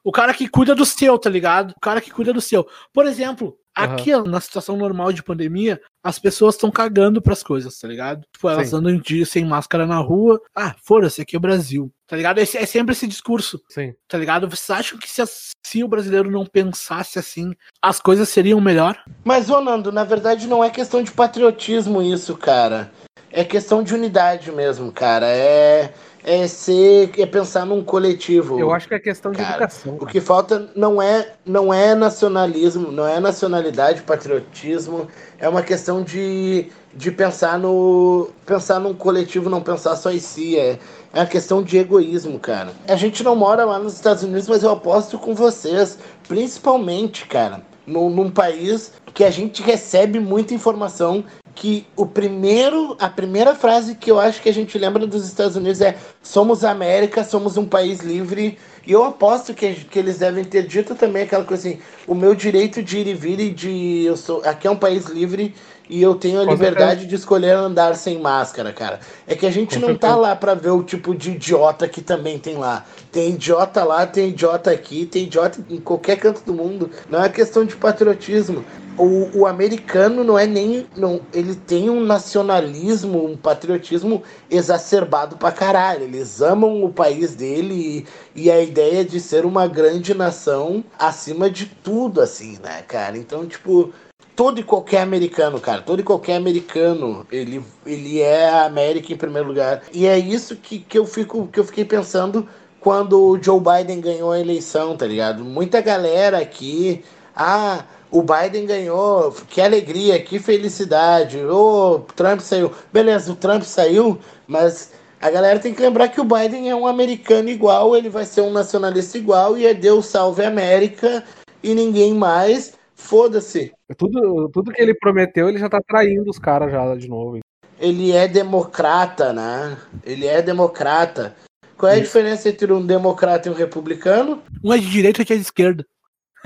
O cara que cuida do seu, tá ligado? O cara que cuida do seu. Por exemplo, Aqui, uhum. na situação normal de pandemia, as pessoas estão cagando pras coisas, tá ligado? Tipo, elas Sim. andam um dia sem máscara na rua. Ah, foda-se, aqui é o Brasil. Tá ligado? É, é, sempre esse discurso. Sim. Tá ligado? Vocês acham que se, se o brasileiro não pensasse assim, as coisas seriam melhor? Mas, ô Nando, na verdade não é questão de patriotismo isso, cara. É questão de unidade mesmo, cara. É é ser é pensar num coletivo. Eu acho que é questão de cara. educação. O que falta não é não é nacionalismo, não é nacionalidade, patriotismo, é uma questão de, de pensar no pensar num coletivo, não pensar só em si, é é uma questão de egoísmo, cara. A gente não mora lá nos Estados Unidos, mas eu aposto com vocês, principalmente, cara, num, num país que a gente recebe muita informação que o primeiro, a primeira frase que eu acho que a gente lembra dos Estados Unidos é somos América, somos um país livre E eu aposto que, que eles devem ter dito também aquela coisa assim: o meu direito de ir e vir e de. Eu sou, aqui é um país livre e eu tenho a liberdade de escolher andar sem máscara, cara. É que a gente não tá lá pra ver o tipo de idiota que também tem lá. Tem idiota lá, tem idiota aqui, tem idiota em qualquer canto do mundo. Não é questão de patriotismo. O, o americano não é nem. Não, ele tem um nacionalismo, um patriotismo exacerbado pra caralho. Eles amam o país dele e, e a ideia de ser uma grande nação acima de tudo, assim, né, cara? Então, tipo, todo e qualquer americano, cara, todo e qualquer americano, ele, ele é a América em primeiro lugar. E é isso que, que, eu, fico, que eu fiquei pensando quando o Joe Biden ganhou a eleição, tá ligado? Muita galera aqui, ah, o Biden ganhou, que alegria, que felicidade, o oh, Trump saiu. Beleza, o Trump saiu, mas a galera tem que lembrar que o Biden é um americano igual, ele vai ser um nacionalista igual e é Deus salve a América e ninguém mais. Foda-se. Tudo, tudo que ele prometeu, ele já tá traindo os caras já de novo. Ele é democrata, né? Ele é democrata. Qual é a diferença entre um democrata e um republicano? Um é de direita e outro é de esquerda.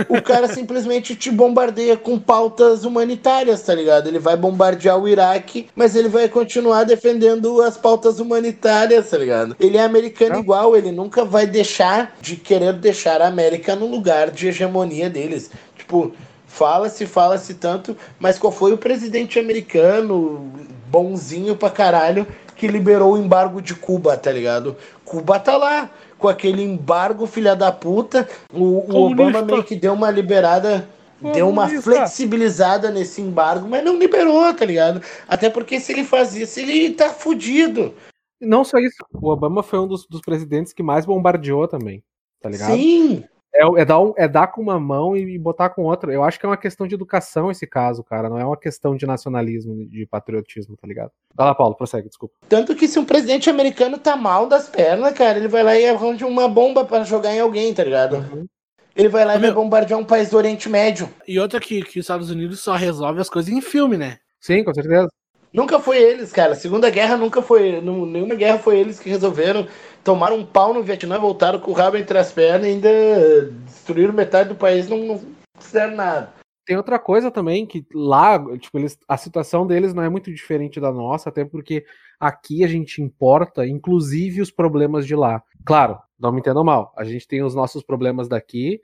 O cara simplesmente te bombardeia com pautas humanitárias, tá ligado? Ele vai bombardear o Iraque, mas ele vai continuar defendendo as pautas humanitárias, tá ligado? Ele é americano Não. igual, ele nunca vai deixar de querer deixar a América no lugar de hegemonia deles. Tipo, Fala-se, fala-se tanto, mas qual foi o presidente americano, bonzinho pra caralho, que liberou o embargo de Cuba, tá ligado? Cuba tá lá, com aquele embargo, filha da puta. O, o Obama meio que deu uma liberada, deu uma flexibilizada nesse embargo, mas não liberou, tá ligado? Até porque se ele faz isso, ele tá fudido. Não só isso, o Obama foi um dos, dos presidentes que mais bombardeou também, tá ligado? Sim! É, é, dar um, é dar com uma mão e botar com outra. Eu acho que é uma questão de educação esse caso, cara. Não é uma questão de nacionalismo, de patriotismo, tá ligado? Vai lá, Paulo, prossegue, desculpa. Tanto que se um presidente americano tá mal das pernas, cara, ele vai lá e arranja uma bomba para jogar em alguém, tá ligado? Uhum. Ele vai lá e vai bombardear um país do Oriente Médio. E outra que, que os Estados Unidos só resolve as coisas em filme, né? Sim, com certeza. Nunca foi eles, cara. Segunda Guerra nunca foi. Nenhuma guerra foi eles que resolveram. Tomaram um pau no Vietnã, voltaram com o rabo entre as pernas e ainda destruíram metade do país, não, não fizeram nada. Tem outra coisa também, que lá, tipo, eles, a situação deles não é muito diferente da nossa, até porque aqui a gente importa, inclusive, os problemas de lá. Claro, não me entendam mal, a gente tem os nossos problemas daqui,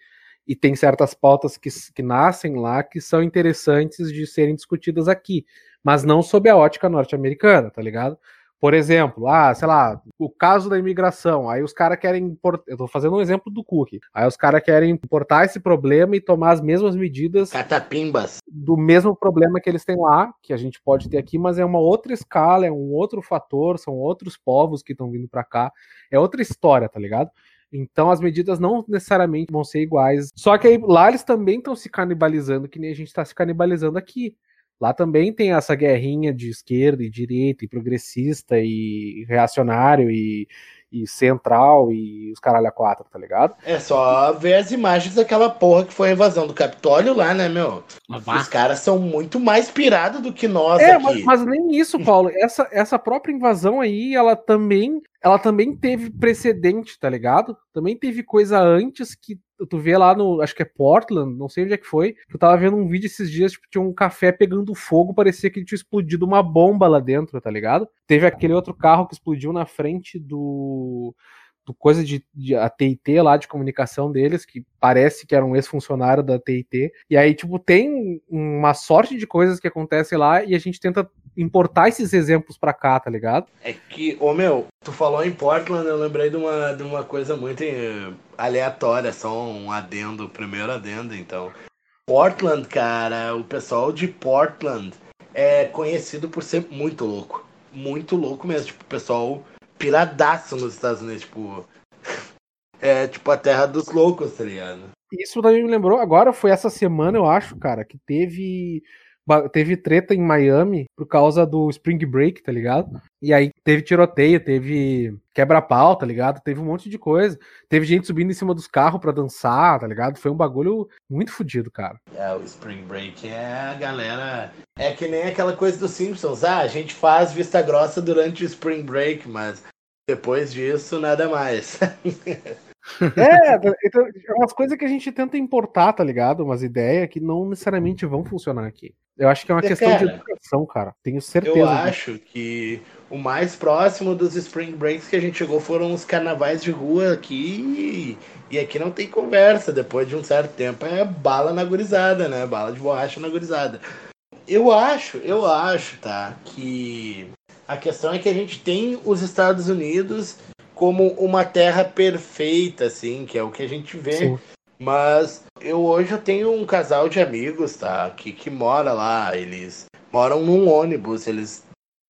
e tem certas pautas que, que nascem lá que são interessantes de serem discutidas aqui mas não sob a ótica norte-americana, tá ligado? Por exemplo, ah, sei lá, o caso da imigração, aí os caras querem importar, eu tô fazendo um exemplo do Cook, aí os caras querem importar esse problema e tomar as mesmas medidas Catapimbas. do mesmo problema que eles têm lá, que a gente pode ter aqui, mas é uma outra escala, é um outro fator, são outros povos que estão vindo para cá, é outra história, tá ligado? Então as medidas não necessariamente vão ser iguais. Só que aí, lá eles também estão se canibalizando, que nem a gente está se canibalizando aqui. Lá também tem essa guerrinha de esquerda e direita, e progressista, e reacionário, e, e central, e os caralho a quatro, tá ligado? É só ver as imagens daquela porra que foi a invasão do Capitólio lá, né, meu? Os caras são muito mais pirados do que nós é, aqui. Mas, mas nem isso, Paulo. essa, essa própria invasão aí, ela também ela também teve precedente, tá ligado? Também teve coisa antes que tu vê lá no, acho que é Portland, não sei onde é que foi, eu tava vendo um vídeo esses dias, tipo, tinha um café pegando fogo, parecia que tinha explodido uma bomba lá dentro, tá ligado? Teve aquele outro carro que explodiu na frente do coisa de, de a TIT lá de comunicação deles, que parece que era um ex-funcionário da TIT. E aí, tipo, tem uma sorte de coisas que acontecem lá e a gente tenta importar esses exemplos pra cá, tá ligado? É que, ô meu, tu falou em Portland, eu lembrei de uma, de uma coisa muito eh, aleatória, só um adendo, primeiro adendo, então. Portland, cara, o pessoal de Portland é conhecido por ser muito louco. Muito louco mesmo. Tipo, o pessoal piradaço nos Estados Unidos, tipo. É tipo a terra dos loucos, tá ligado? Isso daí me lembrou, agora foi essa semana, eu acho, cara, que teve teve treta em Miami por causa do Spring Break, tá ligado? E aí teve tiroteio, teve quebra-pau, tá ligado? Teve um monte de coisa. Teve gente subindo em cima dos carros para dançar, tá ligado? Foi um bagulho muito fodido, cara. É, o Spring Break é a galera. É que nem aquela coisa dos Simpsons. Ah, a gente faz vista grossa durante o Spring Break, mas depois disso, nada mais. É, então, é umas coisas que a gente tenta importar, tá ligado? Umas ideias que não necessariamente vão funcionar aqui. Eu acho que é uma é, questão cara, de educação, cara. Tenho certeza. Eu acho disso. que o mais próximo dos Spring Breaks que a gente chegou foram os carnavais de rua aqui. E aqui não tem conversa. Depois de um certo tempo é bala na gurizada, né? Bala de borracha na gurizada. Eu acho, eu acho, tá? Que a questão é que a gente tem os Estados Unidos como uma terra perfeita, assim, que é o que a gente vê. Sim. Mas eu hoje eu tenho um casal de amigos, tá? Que, que mora lá. Eles moram num ônibus. Eles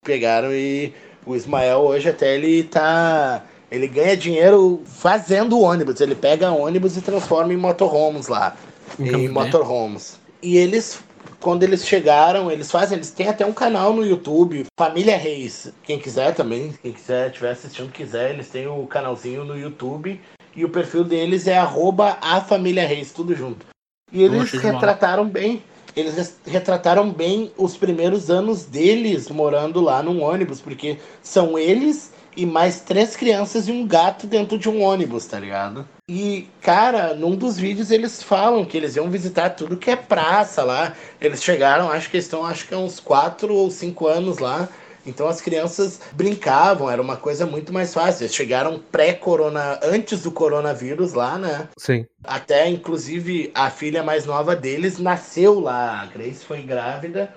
pegaram e o Ismael hoje até ele tá. Ele ganha dinheiro fazendo ônibus. Ele pega ônibus e transforma em motorhomes lá. em motorhomes. E eles quando eles chegaram, eles fazem, eles têm até um canal no YouTube, Família Reis. Quem quiser também, quem quiser, estiver assistindo, quiser, eles têm o canalzinho no YouTube. E o perfil deles é arroba a Família Reis, tudo junto. E eles retrataram bem. Eles retrataram bem os primeiros anos deles morando lá num ônibus, porque são eles e mais três crianças e um gato dentro de um ônibus, tá ligado? E, cara, num dos vídeos eles falam que eles iam visitar tudo que é praça lá. Eles chegaram, acho que estão, acho que há uns quatro ou cinco anos lá. Então as crianças brincavam, era uma coisa muito mais fácil. Eles chegaram pré-corona, antes do coronavírus lá, né? Sim. Até, inclusive, a filha mais nova deles nasceu lá. A Grace foi grávida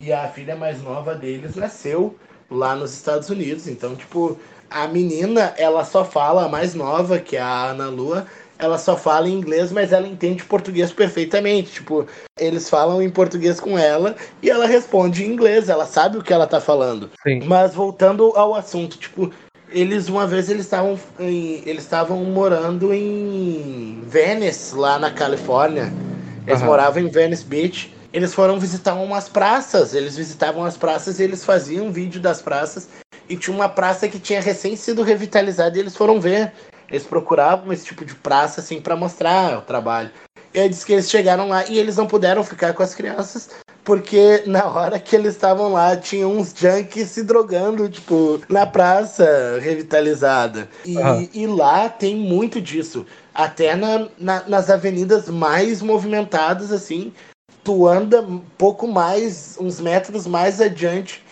e a filha mais nova deles nasceu lá nos Estados Unidos. Então, tipo, a menina, ela só fala, a mais nova, que é a Ana Lua, ela só fala em inglês, mas ela entende português perfeitamente. Tipo, eles falam em português com ela e ela responde em inglês, ela sabe o que ela tá falando. Sim. Mas voltando ao assunto, tipo, eles uma vez eles estavam eles estavam morando em Venice, lá na Califórnia. Eles uhum. moravam em Venice Beach eles foram visitar umas praças. Eles visitavam as praças e eles faziam vídeo das praças. E tinha uma praça que tinha recém sido revitalizada e eles foram ver. Eles procuravam esse tipo de praça assim para mostrar o trabalho. E aí disse que eles chegaram lá e eles não puderam ficar com as crianças porque na hora que eles estavam lá tinha uns junkies se drogando, tipo, na praça revitalizada. E, uhum. e lá tem muito disso. Até na, na, nas avenidas mais movimentadas, assim, tu anda um pouco mais, uns metros mais adiante,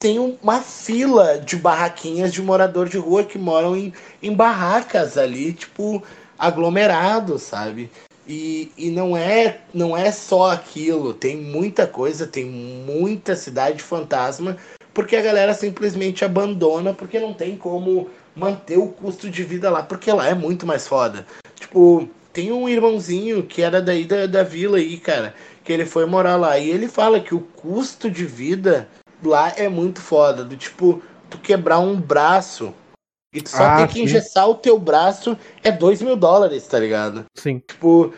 tem uma fila de barraquinhas de morador de rua que moram em, em barracas ali, tipo, aglomerados, sabe? E, e não é não é só aquilo, tem muita coisa, tem muita cidade fantasma, porque a galera simplesmente abandona, porque não tem como manter o custo de vida lá, porque lá é muito mais foda. Tipo, tem um irmãozinho que era daí da, da vila aí, cara, que ele foi morar lá. E ele fala que o custo de vida lá é muito foda. Do tipo, tu quebrar um braço e tu só ah, tem que sim. engessar o teu braço é 2 mil dólares, tá ligado? Sim. Tipo,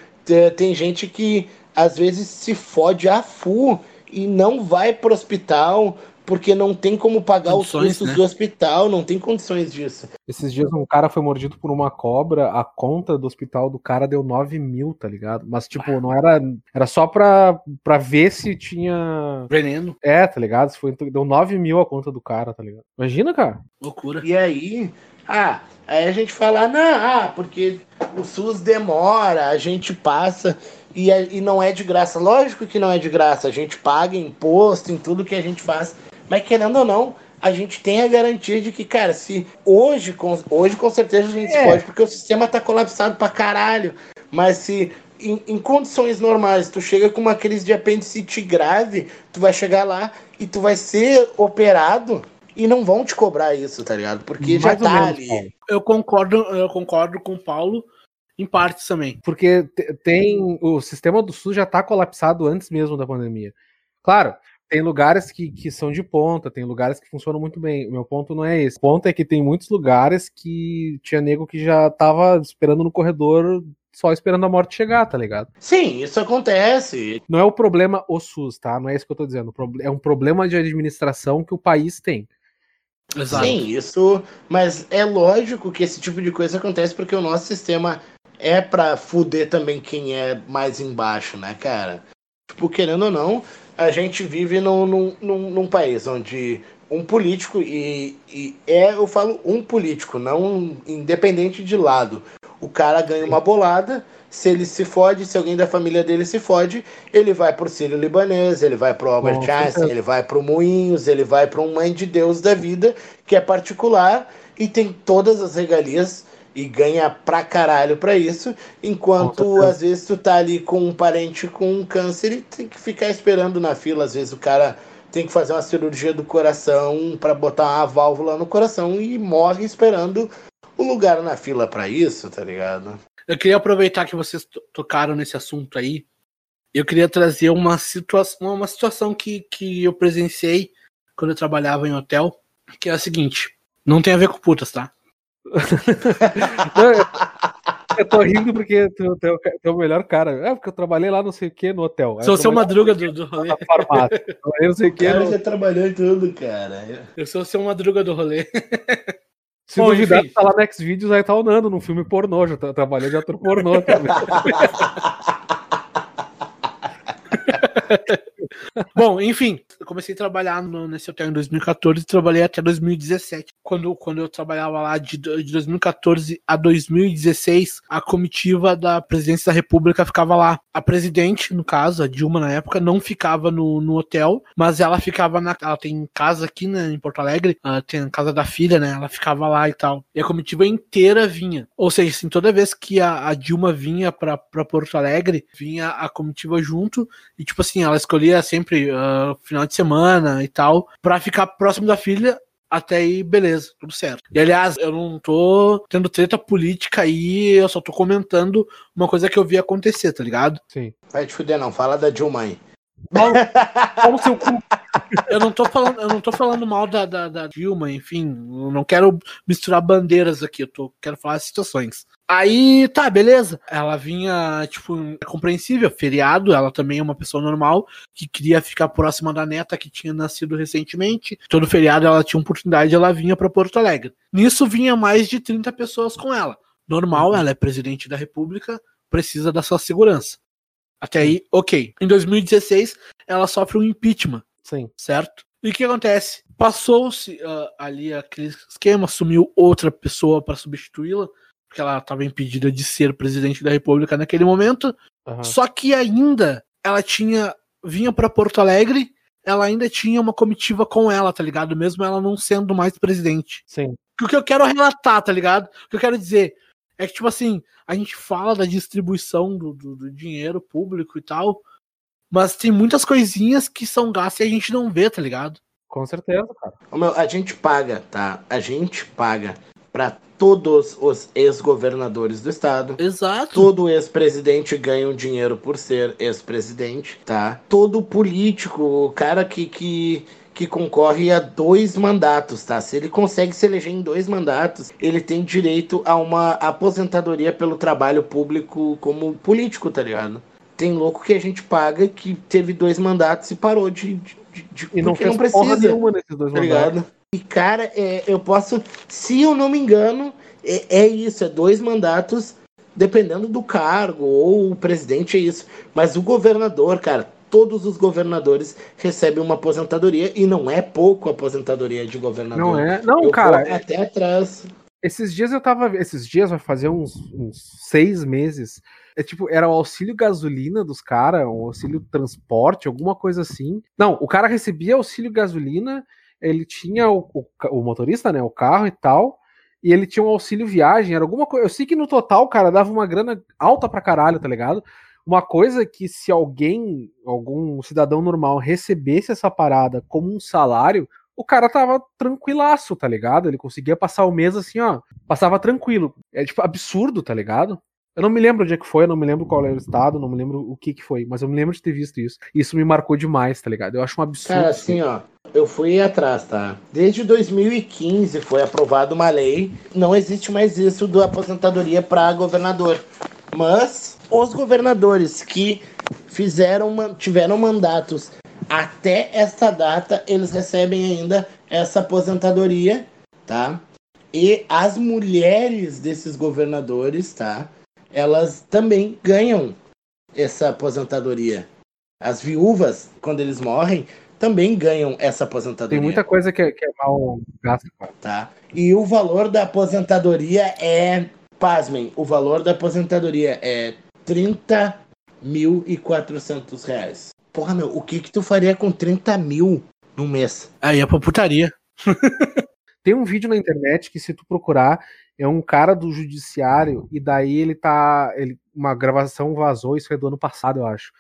tem gente que às vezes se fode a full e não vai pro hospital porque não tem como pagar condições, os custos né? do hospital, não tem condições disso. Esses dias um cara foi mordido por uma cobra, a conta do hospital do cara deu 9 mil, tá ligado? Mas, tipo, não era. Era só pra, pra ver se tinha. Veneno. É, tá ligado? Foi, deu 9 mil a conta do cara, tá ligado? Imagina, cara. Loucura. E aí. Ah, aí a gente fala, não, ah, porque o SUS demora, a gente passa e, é, e não é de graça. Lógico que não é de graça, a gente paga imposto em tudo que a gente faz mas querendo ou não, a gente tem a garantia de que, cara, se hoje, com, hoje com certeza a gente é. pode, porque o sistema tá colapsado pra caralho. Mas se em, em, condições normais tu chega com uma crise de apendicite grave, tu vai chegar lá e tu vai ser operado e não vão te cobrar isso, tá ligado? Porque Mais já tá menos, ali. Paulo. Eu concordo, eu concordo com o Paulo em partes também. Porque tem o sistema do SUS já tá colapsado antes mesmo da pandemia. Claro, tem lugares que, que são de ponta, tem lugares que funcionam muito bem. O meu ponto não é esse. O ponto é que tem muitos lugares que tinha nego que já tava esperando no corredor só esperando a morte chegar, tá ligado? Sim, isso acontece. Não é o problema o SUS, tá? Não é isso que eu tô dizendo. É um problema de administração que o país tem. Exato. Sim, isso. Mas é lógico que esse tipo de coisa acontece porque o nosso sistema é pra fuder também quem é mais embaixo, né, cara? Tipo, querendo ou não, a gente vive num, num, num, num país onde um político, e, e, é, eu falo um político, não independente de lado, O cara ganha uma bolada, se ele se fode, se alguém da família dele se fode, ele vai pro Sírio Libanês, ele vai pro Albert Einstein, ele vai pro Moinhos, ele vai um mãe de Deus da vida, que é particular e tem todas as regalias e ganha pra caralho pra isso, enquanto às vezes tu tá ali com um parente com um câncer e tem que ficar esperando na fila, às vezes o cara tem que fazer uma cirurgia do coração pra botar uma válvula no coração e morre esperando o lugar na fila pra isso, tá ligado? Eu queria aproveitar que vocês to- tocaram nesse assunto aí. Eu queria trazer uma situação, uma situação que, que eu presenciei quando eu trabalhava em hotel, que é a seguinte. Não tem a ver com putas, tá? Eu, eu tô rindo porque tu, tu, é tu é o melhor cara. É, porque eu trabalhei lá não sei o que no hotel. Sou eu o seu madruga do, do rolê. na farmácia. Trabalhei não sei o que. cara no- já trabalhou em tudo, cara. Eu sou o seu madruga do rolê. Se Bom, duvidar, enfim. tá lá no Xvideos, aí tá o Nando num filme pornô. Já tra- trabalhei de ator pornô também. Bom, enfim, eu comecei a trabalhar no- nesse hotel em 2014 e trabalhei até 2017. Quando, quando eu trabalhava lá de, de 2014 a 2016, a comitiva da presidência da República ficava lá. A presidente, no caso, a Dilma na época, não ficava no, no hotel, mas ela ficava na. Ela tem casa aqui né, em Porto Alegre, ah, tem a casa da filha, né? Ela ficava lá e tal. E a comitiva inteira vinha. Ou seja, assim, toda vez que a, a Dilma vinha pra, pra Porto Alegre, vinha a comitiva junto. E, tipo assim, ela escolhia sempre ah, final de semana e tal, pra ficar próximo da filha. Até aí, beleza, tudo certo. E aliás, eu não tô tendo treta política aí, eu só tô comentando uma coisa que eu vi acontecer, tá ligado? Sim. Vai te fuder, não. Fala da Dilma aí. Seu cu? Eu não tô falando, eu não tô falando mal da, da, da Dilma, enfim, eu não quero misturar bandeiras aqui, eu tô, quero falar situações. Aí, tá, beleza. Ela vinha, tipo, é compreensível, feriado, ela também é uma pessoa normal, que queria ficar próxima da neta que tinha nascido recentemente. Todo feriado ela tinha oportunidade, ela vinha pra Porto Alegre. Nisso vinha mais de 30 pessoas com ela. Normal, ela é presidente da República, precisa da sua segurança. Até aí, ok. Em 2016, ela sofre um impeachment Sim. certo? E o que acontece? Passou-se ah, ali aquele esquema, assumiu outra pessoa para substituí-la, porque ela estava impedida de ser presidente da República naquele momento. Aham. Só que ainda ela tinha vinha para Porto Alegre, ela ainda tinha uma comitiva com ela, tá ligado? Mesmo ela não sendo mais presidente. Sim. O que eu quero relatar, tá ligado? O que eu quero dizer é que, tipo assim, a gente fala da distribuição do, do, do dinheiro público e tal, mas tem muitas coisinhas que são gastas e a gente não vê, tá ligado? Com certeza, cara. Ô, meu, a gente paga, tá? A gente paga pra todos os ex-governadores do estado. Exato. Todo ex-presidente ganha um dinheiro por ser ex-presidente, tá? Todo político, o cara que, que, que concorre a dois mandatos, tá? Se ele consegue se eleger em dois mandatos, ele tem direito a uma aposentadoria pelo trabalho público como político, tá ligado? Tem louco que a gente paga que teve dois mandatos e parou de. de, de- E não fez porra nenhuma nesses dois tá mandatos. ligado? E, cara, é, eu posso, se eu não me engano, é, é isso, é dois mandatos, dependendo do cargo, ou o presidente é isso. Mas o governador, cara, todos os governadores recebem uma aposentadoria, e não é pouco a aposentadoria de governador. Não é? Não, Eu cara. até atrás. Esses dias eu tava. Esses dias vai fazer uns, uns seis meses. É tipo, era o auxílio gasolina dos caras, um auxílio transporte, alguma coisa assim. Não, o cara recebia auxílio gasolina, ele tinha o, o, o motorista, né? O carro e tal. E ele tinha um auxílio viagem, era alguma coisa. Eu sei que no total, cara, dava uma grana alta pra caralho, tá ligado? Uma coisa que se alguém, algum cidadão normal, recebesse essa parada como um salário, o cara tava tranquilaço, tá ligado? Ele conseguia passar o mês assim, ó. Passava tranquilo. É tipo absurdo, tá ligado? Eu não me lembro onde é que foi, eu não me lembro qual era o estado, não me lembro o que que foi, mas eu me lembro de ter visto isso. Isso me marcou demais, tá ligado? Eu acho um absurdo. Cara, assim, ó, eu fui atrás, tá? Desde 2015 foi aprovada uma lei, não existe mais isso da aposentadoria para governador. Mas os governadores que fizeram, tiveram mandatos até esta data, eles recebem ainda essa aposentadoria, tá? E as mulheres desses governadores, tá? Elas também ganham essa aposentadoria. As viúvas, quando eles morrem, também ganham essa aposentadoria. Tem muita coisa que é, que é mal gasta, cara. tá? E o valor da aposentadoria é pasmem, o valor da aposentadoria é 30.400 reais. Porra, meu, o que que tu faria com 30 mil no mês? Aí é pra putaria. Tem um vídeo na internet que, se tu procurar, é um cara do judiciário e daí ele tá. Ele, uma gravação vazou, isso é do ano passado, eu acho.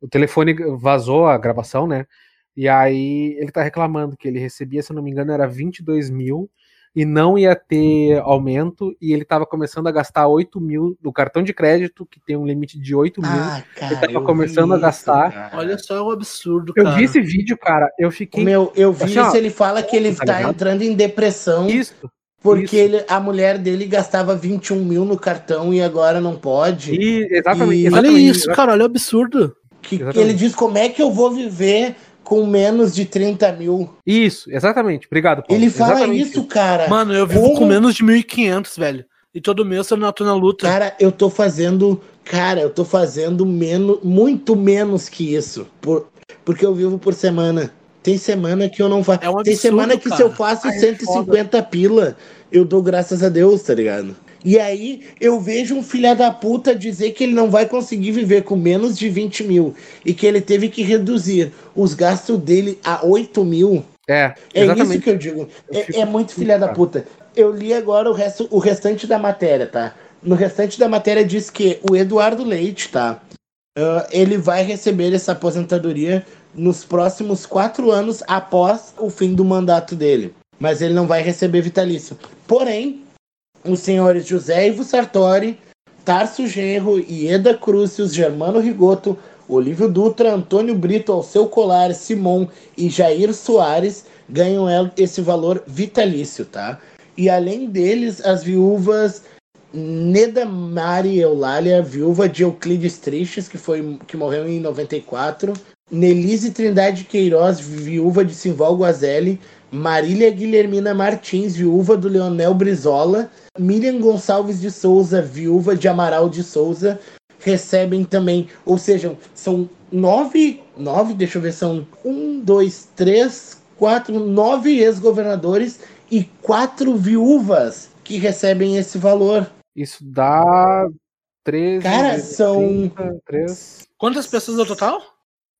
O telefone vazou a gravação, né? E aí ele tá reclamando que ele recebia, se eu não me engano, era 22 mil e não ia ter aumento, e ele estava começando a gastar 8 mil do cartão de crédito, que tem um limite de 8 mil. Ah, cara, ele estava começando a gastar. Isso, Olha só o absurdo, eu cara. Eu vi esse vídeo, cara, eu fiquei. Meu, eu vi assim, isso, ele fala que ele está entrando em depressão. Isso. Porque. Ele, a mulher dele gastava 21 mil no cartão e agora não pode. E, exatamente, e, exatamente. Olha isso, cara, olha o absurdo. Que, que, ele diz como é que eu vou viver com menos de 30 mil. Isso, exatamente. Obrigado, Paulo. Ele fala exatamente isso, cara. Mano, eu vivo Como... com menos de 1.500, velho. E todo mês eu não tô na luta. Cara, eu tô fazendo. Cara, eu tô fazendo menos, muito menos que isso. Por, porque eu vivo por semana. Tem semana que eu não faço. É um Tem semana que cara. se eu faço Ai, 150 é pila, eu dou graças a Deus, tá ligado? E aí eu vejo um filho da puta dizer que ele não vai conseguir viver com menos de 20 mil e que ele teve que reduzir os gastos dele a 8 mil. É, é isso que eu digo. Eu é, é, muito filha da puta. Eu li agora o, resto, o restante da matéria, tá? No restante da matéria diz que o Eduardo Leite, tá? Uh, ele vai receber essa aposentadoria nos próximos quatro anos após o fim do mandato dele. Mas ele não vai receber vitalício. Porém, os senhores José Ivo Sartori, Tarso Genro, Ieda Crucius, Germano Rigoto, Olívio Dutra, Antônio Brito, Alceu Colar, Simon e Jair Soares ganham esse valor vitalício, tá? E além deles, as viúvas Neda Mari Eulália, viúva de Euclides Tristes, que, foi, que morreu em 94, Nelise Trindade Queiroz, viúva de Simval Guazelli, Marília Guilhermina Martins, viúva do Leonel Brizola, Miriam Gonçalves de Souza, viúva de Amaral de Souza, recebem também, ou seja, são nove, nove, deixa eu ver, são um, dois, três, quatro, nove ex-governadores e quatro viúvas que recebem esse valor. Isso dá 13. Cara, são. 30, 3... Quantas pessoas no total?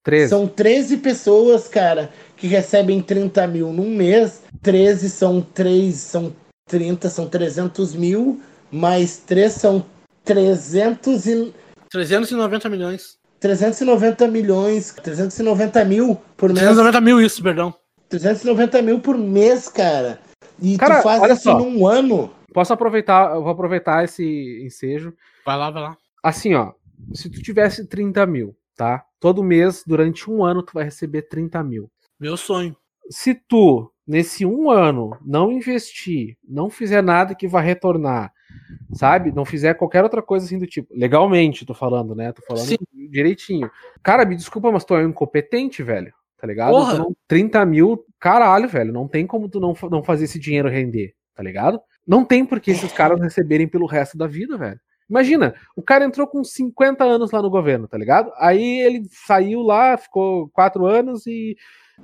13. São 13 pessoas, cara, que recebem 30 mil num mês. 13 são 3, são 30, são 300 mil, mais 3 são 300 e... 390 milhões. 390 milhões, 390 mil por mês. 390 mil, isso, perdão. 390 mil por mês, cara. E cara, tu faz olha isso só. num ano. Posso aproveitar, eu vou aproveitar esse ensejo. Vai lá, vai lá. Assim, ó, se tu tivesse 30 mil, tá? Todo mês, durante um ano, tu vai receber 30 mil. Meu sonho. Se tu, nesse um ano, não investir, não fizer nada que vá retornar, sabe? Não fizer qualquer outra coisa assim do tipo. Legalmente, tô falando, né? Tô falando Sim. direitinho. Cara, me desculpa, mas tu é um incompetente, velho. Tá ligado? Porra. Não, 30 mil, caralho, velho. Não tem como tu não, não fazer esse dinheiro render, tá ligado? Não tem por que esses caras receberem pelo resto da vida, velho. Imagina, o cara entrou com 50 anos lá no governo, tá ligado? Aí ele saiu lá, ficou quatro anos e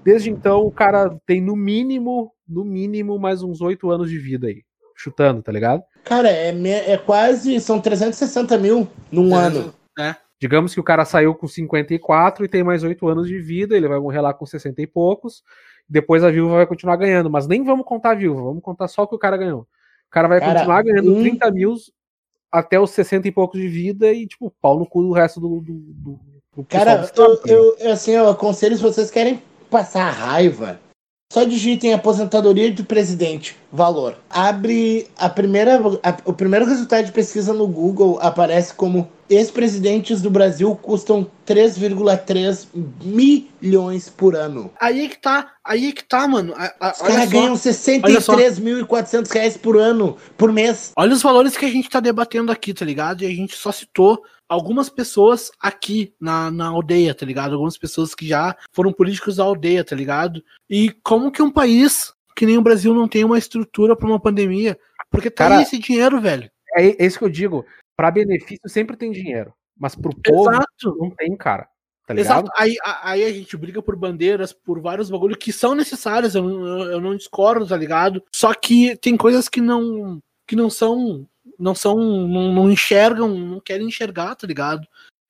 desde então o cara tem no mínimo, no mínimo, mais uns oito anos de vida aí. Chutando, tá ligado? Cara, é, é quase. São 360 mil num é, ano. É. Digamos que o cara saiu com 54 e tem mais oito anos de vida, ele vai morrer lá com 60 e poucos. Depois a viúva vai continuar ganhando, mas nem vamos contar a viúva, vamos contar só o que o cara ganhou. O cara vai cara, continuar ganhando um... 30 mil até os 60 e poucos de vida e, tipo, pau no cu do resto do. do, do, do Cara, eu, eu, eu, assim, eu aconselho se vocês querem passar raiva, só digitem aposentadoria do presidente, valor. Abre a primeira, a, o primeiro resultado de pesquisa no Google aparece como ex-presidentes do Brasil custam 3,3 milhões por ano. Aí é que tá, aí é que tá, mano. A, a, os caras ganham 63.400 reais por ano, por mês. Olha os valores que a gente tá debatendo aqui, tá ligado? E a gente só citou algumas pessoas aqui na, na aldeia, tá ligado? Algumas pessoas que já foram políticos da aldeia, tá ligado? E como que um país que nem o Brasil não tem uma estrutura para uma pandemia? Porque tá Cara, aí esse dinheiro, velho. É, é isso que eu digo para benefício sempre tem dinheiro, mas pro povo Exato. não tem, cara. Tá ligado? Exato. Aí, aí a gente briga por bandeiras, por vários bagulhos que são necessários, eu, eu, eu não discordo, tá ligado? Só que tem coisas que não que não são não são, não, não enxergam, não querem enxergar, tá ligado?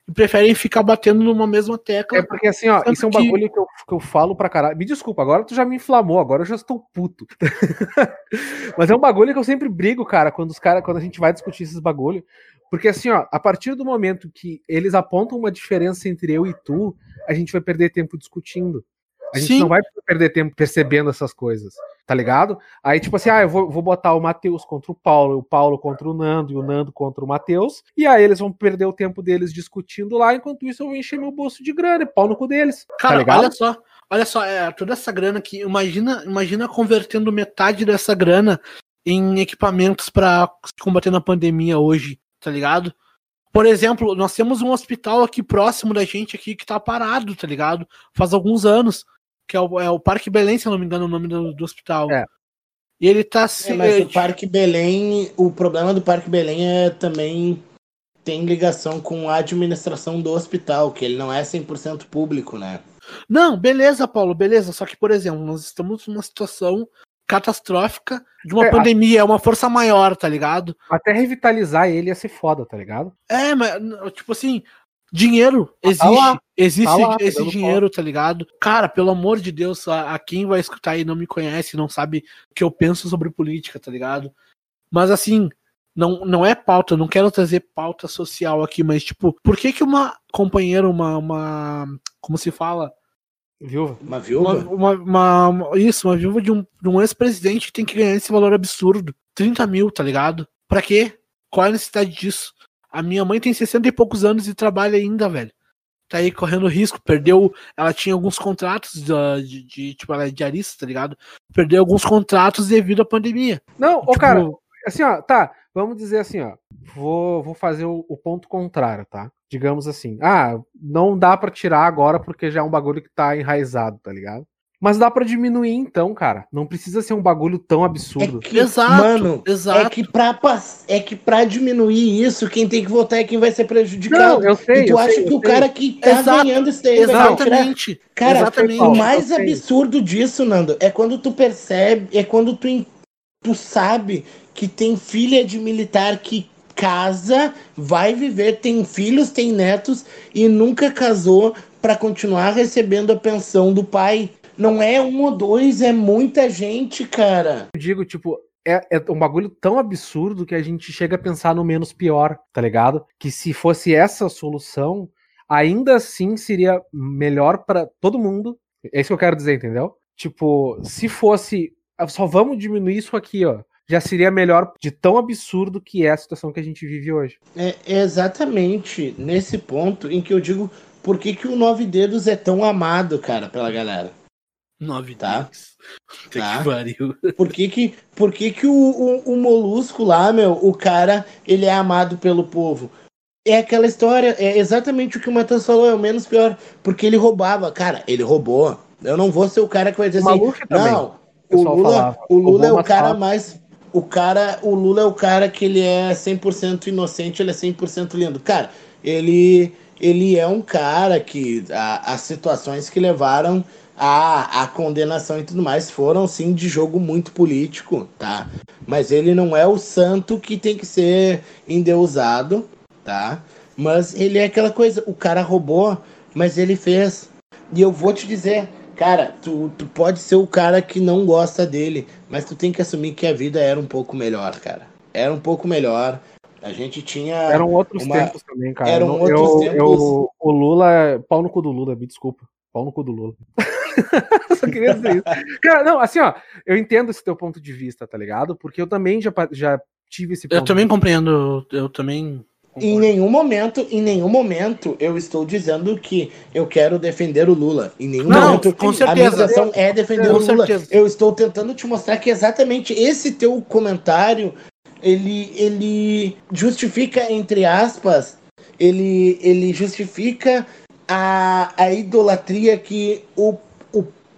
E preferem ficar batendo numa mesma tecla. É porque assim, ó, isso é um que- bagulho que eu, que eu falo pra caralho. Me desculpa, agora tu já me inflamou, agora eu já estou puto. Mas é um bagulho que eu sempre brigo, cara, quando os cara, quando a gente vai discutir esses bagulho. Porque assim, ó, a partir do momento que eles apontam uma diferença entre eu e tu, a gente vai perder tempo discutindo. A gente Sim. não vai perder tempo percebendo essas coisas, tá ligado? Aí, tipo assim, ah, eu vou, vou botar o Matheus contra o Paulo, o Paulo contra o Nando e o Nando contra o Matheus, e aí eles vão perder o tempo deles discutindo lá, enquanto isso eu vou encher meu bolso de grana e pau no cu deles. Cara, tá olha só, olha só, é, toda essa grana aqui, imagina, imagina convertendo metade dessa grana em equipamentos pra se combater na pandemia hoje, tá ligado? Por exemplo, nós temos um hospital aqui próximo da gente aqui que tá parado, tá ligado? Faz alguns anos, que é o, é o Parque Belém, se eu não me engano, o nome do, do hospital. É. E ele tá se. É, mas o Parque Belém, o problema do Parque Belém é também tem ligação com a administração do hospital, que ele não é 100% público, né? Não, beleza, Paulo, beleza. Só que, por exemplo, nós estamos numa situação catastrófica de uma É, pandemia, é uma força maior, tá ligado? Até revitalizar ele ia ser foda, tá ligado? É, mas, tipo assim, dinheiro Tá existe. lá, existe tá lá, esse dinheiro, tá ligado? Cara, pelo amor de Deus, a, a quem vai escutar e não me conhece, não sabe o que eu penso sobre política, tá ligado? Mas assim, não, não é pauta, não quero trazer pauta social aqui, mas tipo, por que que uma companheira, uma, uma como se fala? Viúva? Uma Uma, viúva? uma, uma- uma- isso, uma viúva de um, de um ex-presidente tem que ganhar esse valor absurdo. 30 mil, tá ligado? Pra quê? Qual é a necessidade disso? A minha mãe tem 60 e poucos anos e trabalha ainda, velho. Tá aí correndo risco. Perdeu. Ela tinha alguns contratos da- de, de, tipo, ela é diarista, tá ligado? Perdeu alguns contratos devido à pandemia. Não, ô Tipo, cara, assim, ó, tá, vamos dizer assim, ó, vou, vou fazer o, o ponto contrário, tá? Digamos assim, ah, não dá pra tirar agora porque já é um bagulho que tá enraizado, tá ligado? Mas dá pra diminuir então, cara. Não precisa ser um bagulho tão absurdo. É que, Exato, mano, exato. é que pra é que para diminuir isso, quem tem que votar é quem vai ser prejudicado. Não, eu sei, e tu eu acha sei, que o sei. cara que tá Exato, ganhando isso daí? Exatamente. Cara, exatamente. o mais absurdo disso, Nando, é quando tu percebe, é quando tu, tu sabe que tem filha de militar que casa, vai viver, tem filhos, tem netos e nunca casou pra continuar recebendo a pensão do pai. Não é um ou dois, é muita gente, cara. Eu digo, tipo, é, é um bagulho tão absurdo que a gente chega a pensar no menos pior, tá ligado? Que se fosse essa solução, ainda assim seria melhor pra todo mundo. É isso que eu quero dizer, entendeu? Tipo, se fosse. ah, Só vamos diminuir isso aqui, ó. Já seria melhor de tão absurdo que é a situação que a gente vive hoje. É exatamente nesse ponto em que eu digo por que, que o Nove Dedos é tão amado, cara, pela galera. Nove Tá. Puta Tá. que pariu. Por que, que, por que, que o, o, o Molusco lá, meu, o cara, ele é amado pelo povo? É aquela história, é exatamente o que o Matheus falou, é o menos pior. Porque ele roubava. Cara, ele roubou. Eu não vou ser o cara que vai dizer O assim. Também, Não, o Lula, falava. o Lula é o cara mais. O cara, o Lula é o cara que ele é 100% inocente, ele é 100% lindo. Cara, ele, ele é um cara que a- as situações que levaram a, a condenação e tudo mais foram sim de jogo muito político, tá? Mas ele não é o santo que tem que ser endeusado, tá? Mas ele é aquela coisa, o cara roubou, mas ele fez. E eu vou te dizer, cara, tu, tu pode ser o cara que não gosta dele, mas tu tem que assumir que a vida era um pouco melhor, cara. Era um pouco melhor. A gente tinha. Eram outros uma- tempos também, cara. eram Eu- outros eu- tempos. eu- o Lula. é- Pau no cu do Lula, me desculpa. Pau no cu do Lula. Só queria dizer isso. Cara, não, assim, ó, eu entendo esse teu ponto de vista, tá ligado? Porque eu também já, já tive esse ponto Eu também compreendo, eu também. Em nenhum momento, em nenhum momento eu estou dizendo que eu quero defender o Lula. Em nenhum Não, momento com a certeza. minha intenção é defender Com o Lula. certeza. Eu estou tentando te mostrar que exatamente esse teu comentário ele, ele justifica entre aspas, ele, ele justifica a, a idolatria que o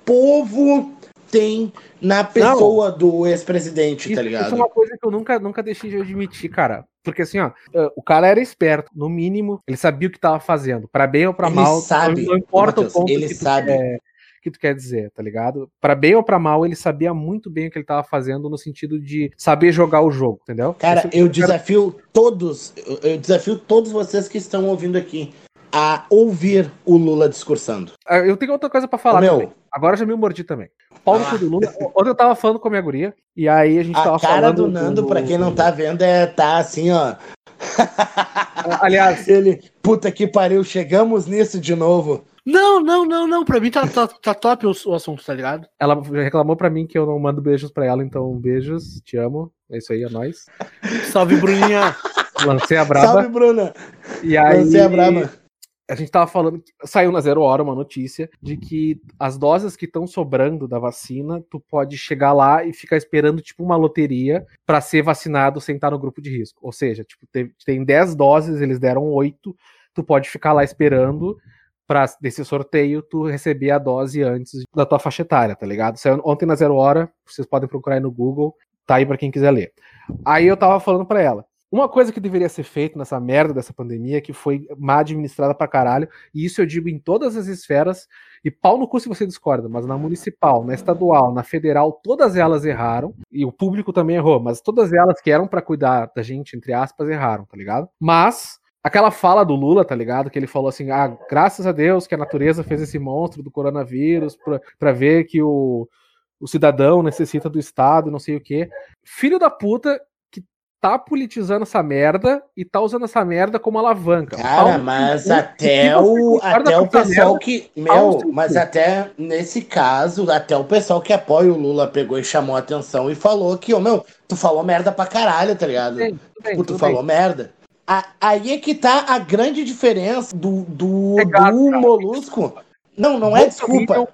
povo tem na pessoa do ex-presidente, Isso, tá isso ligado? é uma coisa que eu nunca, nunca deixei de admitir, cara. Porque assim, ó, eh, o cara era esperto, no mínimo, ele sabia o que tava fazendo, pra bem ou Ele mal. sabe, não, não importa Matheus, o ponto ele que tu sabe. quer, que tu quer dizer, tá ligado? Para bem ou para mal, ele sabia muito bem o que ele tava fazendo no sentido de saber jogar o jogo, entendeu? Cara, eu desafio cara... todos, eu desafio todos vocês que estão ouvindo aqui a ouvir o Lula discursando. Ah, eu tenho outra coisa para falar meu, também. Agora já me mordi também. Paulo ah. do Lula. Ontem eu tava falando com a minha guria, e aí a gente a tava falando. A cara do Nando, do... pra quem não tá vendo, é tá assim, ó. Aliás. Ele, puta que pariu, chegamos nisso de novo. Não, não, não, não. Pra mim tá, tá, tá top o, o, assunto, tá ligado? Ela reclamou pra mim que eu não mando beijos pra ela, então beijos, te amo. É isso aí, é nóis. Salve, Bruninha. Lancei a braba. Salve, Bruna. E aí, Lancei a braba. A gente tava falando, saiu na Zero Hora uma notícia de que as doses que estão sobrando da vacina, tu pode chegar lá e ficar esperando tipo uma loteria para ser vacinado sem estar no grupo de risco. Ou seja, tipo, tem 10 doses, eles deram 8, tu pode ficar lá esperando para desse sorteio tu receber a dose antes da tua faixa etária, tá ligado? Saiu ontem na Zero Hora, vocês podem procurar aí no Google, tá aí para quem quiser ler. Aí eu tava falando para ela, uma coisa que deveria ser feita nessa merda dessa pandemia, que foi má administrada pra caralho, e isso eu digo em todas as esferas, e pau no cu se você discorda, mas na municipal, na estadual, na federal, todas elas erraram, e o público também errou, mas todas elas que eram para cuidar da gente, entre aspas, erraram, tá ligado? Mas aquela fala do Lula, tá ligado? Que ele falou assim: ah, graças a Deus que a natureza fez esse monstro do coronavírus para ver que o, o cidadão necessita do Estado, não sei o quê. Filho da puta tá politizando essa merda e tá usando essa merda como alavanca. Cara, mas até o, até o pessoal merda, que. Meu, mas até nesse caso, até o pessoal que apoia o Lula pegou e chamou a atenção e falou que, ô oh, meu, tu falou merda pra caralho, tá ligado? Bem, bem, tipo, tu falou bem. merda. A, aí é que tá a grande diferença do, do, é do molusco. Não, não é desculpa.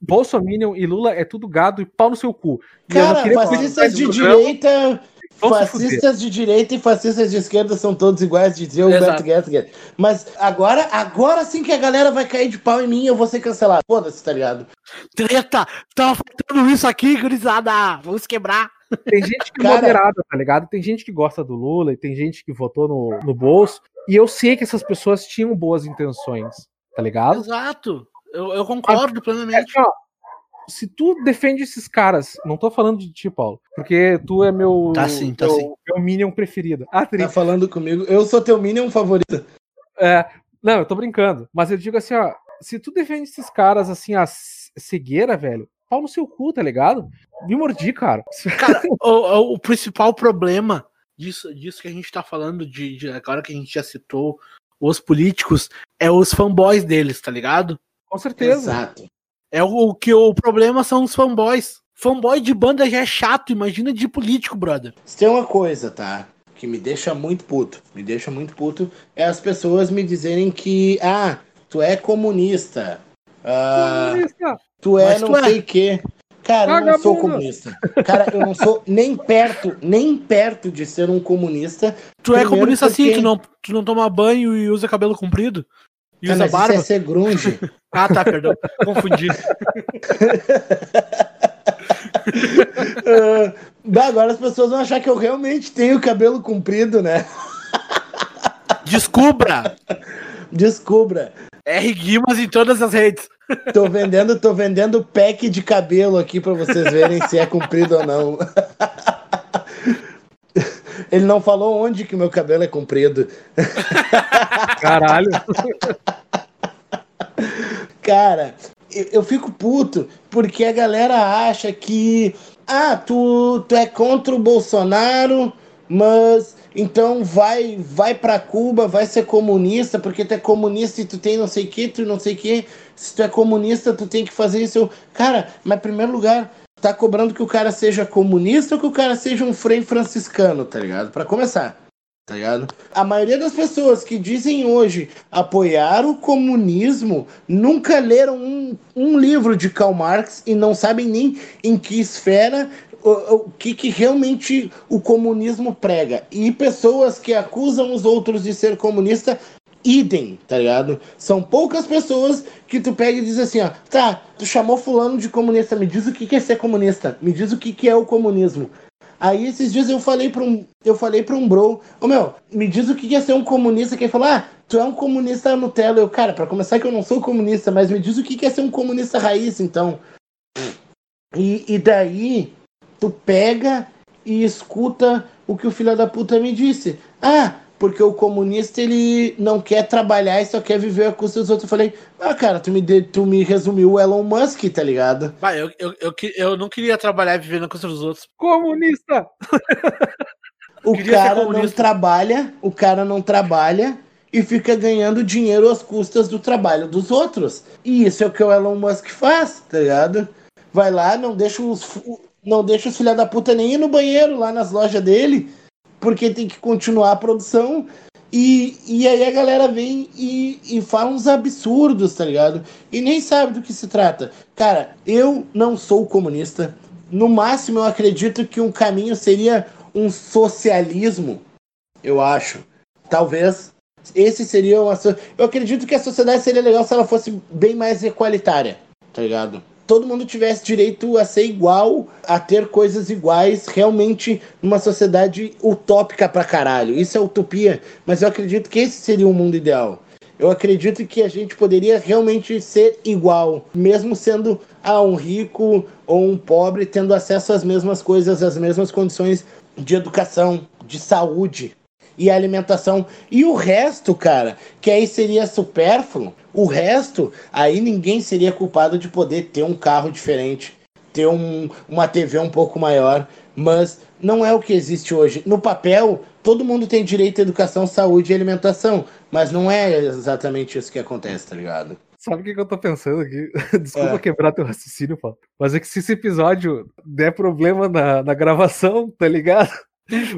Bolsonaro e Lula é tudo gado e pau no seu cu. Cara, fascistas de direita fascistas de direita e fascistas de esquerda são todos iguais, dizia o Beto Gessler. Mas agora, agora sim que a galera vai cair de pau em mim eu vou ser cancelado. Foda-se, tá ligado? Treta! Tava faltando isso aqui, gurizada! Vamos quebrar! Tem gente que é Cara... moderada, tá ligado? Tem gente que gosta do Lula e tem gente que votou no, no bolso. E eu sei que essas pessoas tinham boas intenções, tá ligado? Exato. Eu, eu concordo Mas, plenamente. É, ó, se tu defende esses caras, não tô falando de ti, Paulo, porque tu é meu, tá sim, tá meu, sim. meu Minion preferido. Ah, tá falando comigo, eu sou teu Minion favorito. É, não, eu tô brincando, mas eu digo assim, ó, se tu defende esses caras assim, a cegueira, velho, pau no seu cu, tá ligado? Me mordi, cara. Cara, o, o, principal problema disso, disso que a gente tá falando, de, de agora que a gente já citou os políticos, é os fanboys deles, tá ligado? Com certeza. Exato. É o, o que o problema são os fanboys. Fanboy de banda já é chato, imagina de político, brother. Se tem uma coisa, tá? Que me deixa muito puto, me deixa muito puto, é as pessoas me dizerem que, ah, tu é comunista. Ah, comunista. Tu é Mas não tu é. sei o quê. Cara, eu não sou comunista. Cara, eu não sou nem perto, nem perto de ser um comunista. Tu é comunista porque... sim, tu não, tu não toma banho e usa cabelo comprido? E usa barba? Isso é ser grunge. ah, tá, perdão. Confundi. uh, agora as pessoas vão achar que eu realmente tenho cabelo comprido, né? Descubra! Descubra. R Guimas em todas as redes. Tô vendendo, tô vendendo pack de cabelo aqui para vocês verem se é comprido ou não. Ele não falou onde que meu cabelo é comprido. Caralho. Cara, eu, fico puto porque a galera acha que ah, tu, tu é contra o Bolsonaro, mas então vai vai para Cuba, vai ser comunista, porque tu é comunista e tu tem não sei o que, tu não sei o que. Se tu é comunista, tu tem que fazer isso. Cara, mas em primeiro lugar, tá cobrando que o cara seja comunista ou que o cara seja um frei franciscano, tá ligado? Para começar. Tá ligado? A maioria das pessoas que dizem hoje apoiar o comunismo nunca leram um, um livro de Karl Marx e não sabem nem em que esfera o, o que, que realmente o comunismo prega. E pessoas que acusam os outros de ser comunista idem, tá ligado? São poucas pessoas que tu pega e diz assim, ó, tá, tu chamou fulano de comunista, me diz o que é ser comunista, me diz o que é o comunismo. Aí esses dias eu falei para um, eu falei para um bro, ô meu, me diz o que é ser um comunista, que ele falou, ah, tu é um comunista Nutella. Eu, cara, para começar que eu não sou comunista, mas me diz o que é ser um comunista raiz, então. E, e daí, tu pega e escuta o que o filho da puta me disse. Ah, porque o comunista ele não quer trabalhar e só quer viver a custa dos outros. Eu falei, ah, cara, tu me, de, tu me resumiu o Elon Musk, tá ligado? Bah, eu, eu, eu, eu não queria trabalhar e viver na custa dos outros. Comunista! o cara não trabalha, o cara não trabalha e fica ganhando dinheiro às custas do trabalho dos outros. E isso é o que o Elon Musk faz, tá ligado? Vai lá, não deixa os, não deixa os filha da puta nem ir no banheiro lá nas lojas dele porque tem que continuar a produção. E, e aí a galera vem e, e fala uns absurdos, tá ligado? E nem sabe do que se trata. Cara, eu não sou comunista. No máximo, eu acredito que um caminho seria um socialismo. Eu acho. Talvez. Esse seria uma. Eu acredito que a sociedade seria legal se ela fosse bem mais equalitária, tá ligado? Todo mundo tivesse direito a ser igual, a ter coisas iguais, realmente numa sociedade utópica pra caralho. Isso é utopia, mas eu acredito que esse seria o mundo ideal. Eu acredito que a gente poderia realmente ser igual, mesmo sendo ah, um rico ou um pobre, tendo acesso às mesmas coisas, às mesmas condições de educação, de saúde e alimentação. E o resto, cara, que aí seria supérfluo, o resto, aí ninguém seria culpado de poder ter um carro diferente, ter um, uma TV um pouco maior, mas não é o que existe hoje. No papel, todo mundo tem direito à educação, saúde e alimentação, mas não é exatamente isso que acontece, tá ligado? Sabe o que, que eu tô pensando aqui? Desculpa é. quebrar teu raciocínio, Paulo. Mas é que se esse episódio der problema na, na gravação, tá ligado?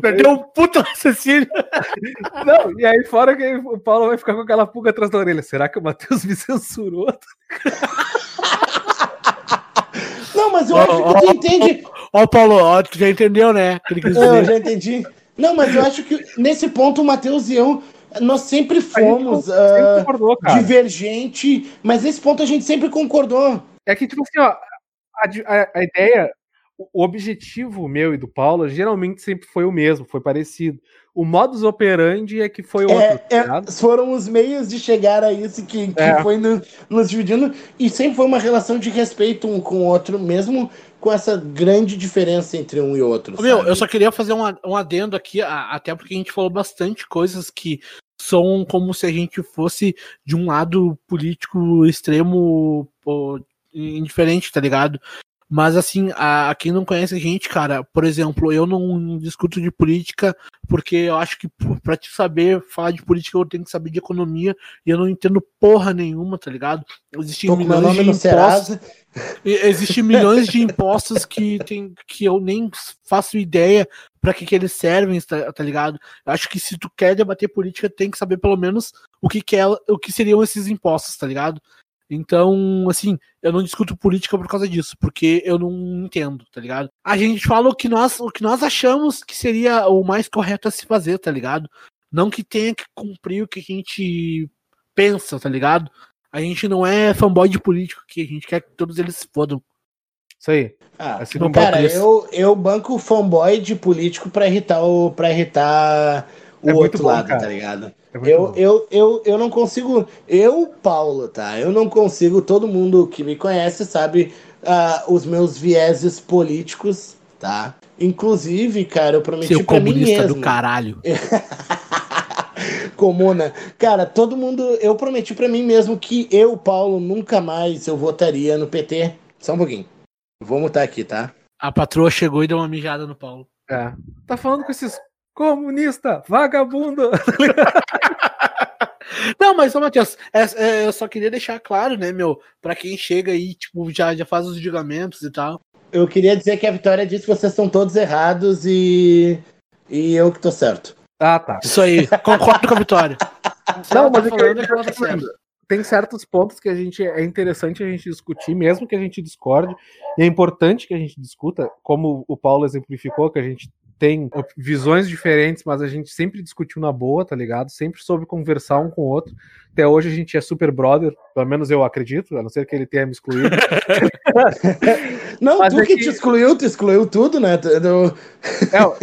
Perdeu um puto raciocínio. Não, e aí fora que o Paulo vai ficar com aquela pulga atrás da orelha. Será que o Matheus me censurou? Não, mas eu acho que tu entende. Ó, Paulo, ó, tu já entendeu, né? Eu já entendi. Não, mas eu acho que nesse ponto o Matheus e eu, nós sempre fomos sempre uh, divergente, mas nesse ponto a gente sempre concordou. É que, tipo assim, ó, a, a, a ideia o objetivo meu e do Paulo geralmente sempre foi o mesmo, foi parecido. O modus operandi é que foi outro. É, tá é, foram os meios de chegar a isso que, que é. foi no, nos dividindo. E sempre foi uma relação de respeito um com o outro, mesmo com essa grande diferença entre um e outro. Meu, sabe? eu só queria fazer um, um adendo aqui, até porque a gente falou bastante coisas que são como se a gente fosse de um lado político extremo ou, indiferente, tá ligado? Mas assim, a, a, quem não conhece a gente, cara, por exemplo, eu não discuto de política porque eu acho que para te saber falar de política eu tenho que saber de economia e eu não entendo porra nenhuma, tá ligado? Existem milhões de impostos. Existem milhões de impostos que tem que eu nem faço ideia para que, que eles servem, tá, tá, ligado? Eu acho que se tu quer debater política, tem que saber pelo menos o que, que é, o que seriam esses impostos, tá ligado? Então, assim, eu não discuto política por causa disso, porque eu não entendo, tá ligado? A gente fala o que nós, o que nós achamos que seria o mais correto a se fazer, tá ligado? Não que tenha que cumprir o que a gente pensa, tá ligado? A gente não é fanboy de político, que a gente quer que todos eles se fodam. Isso aí. Ah, assim, cara, eu, eu banco fanboy de político pra irritar o, pra irritar o é outro bom, lado, cara. tá ligado? É eu, eu, eu, eu não consigo. Eu, Paulo, tá? Eu não consigo. Todo mundo que me conhece sabe uh, os meus vieses políticos, tá? Inclusive, cara, eu prometi Seu pra mim mesmo. do caralho. Comuna. Cara, todo mundo. Eu prometi para mim mesmo que eu, Paulo, nunca mais eu votaria no PT. Só um pouquinho. Vou mutar aqui, tá? A patroa chegou e deu uma mijada no Paulo. É. Tá falando com esses comunista, vagabundo. Não, mas, ô, Matheus, é, é, eu só queria deixar claro, né, meu, pra quem chega aí, tipo, já, já faz os julgamentos e tal. Eu queria dizer que a Vitória disse que vocês estão todos errados e. e eu que tô certo. Ah, tá. Isso aí, concordo com a Vitória. Não, mas tá falando, é que ela tá certo tem certos pontos que a gente é interessante a gente discutir, mesmo que a gente discorde, e é importante que a gente discuta, como o Paulo exemplificou, que a gente tem visões diferentes, mas a gente sempre discutiu na boa, tá ligado? Sempre soube conversar um com o outro. Até hoje a gente é super brother, pelo menos eu acredito, a não ser que ele tenha me excluído. Não, Mas tu é que, te excluiu, tu excluiu tudo, né? Não,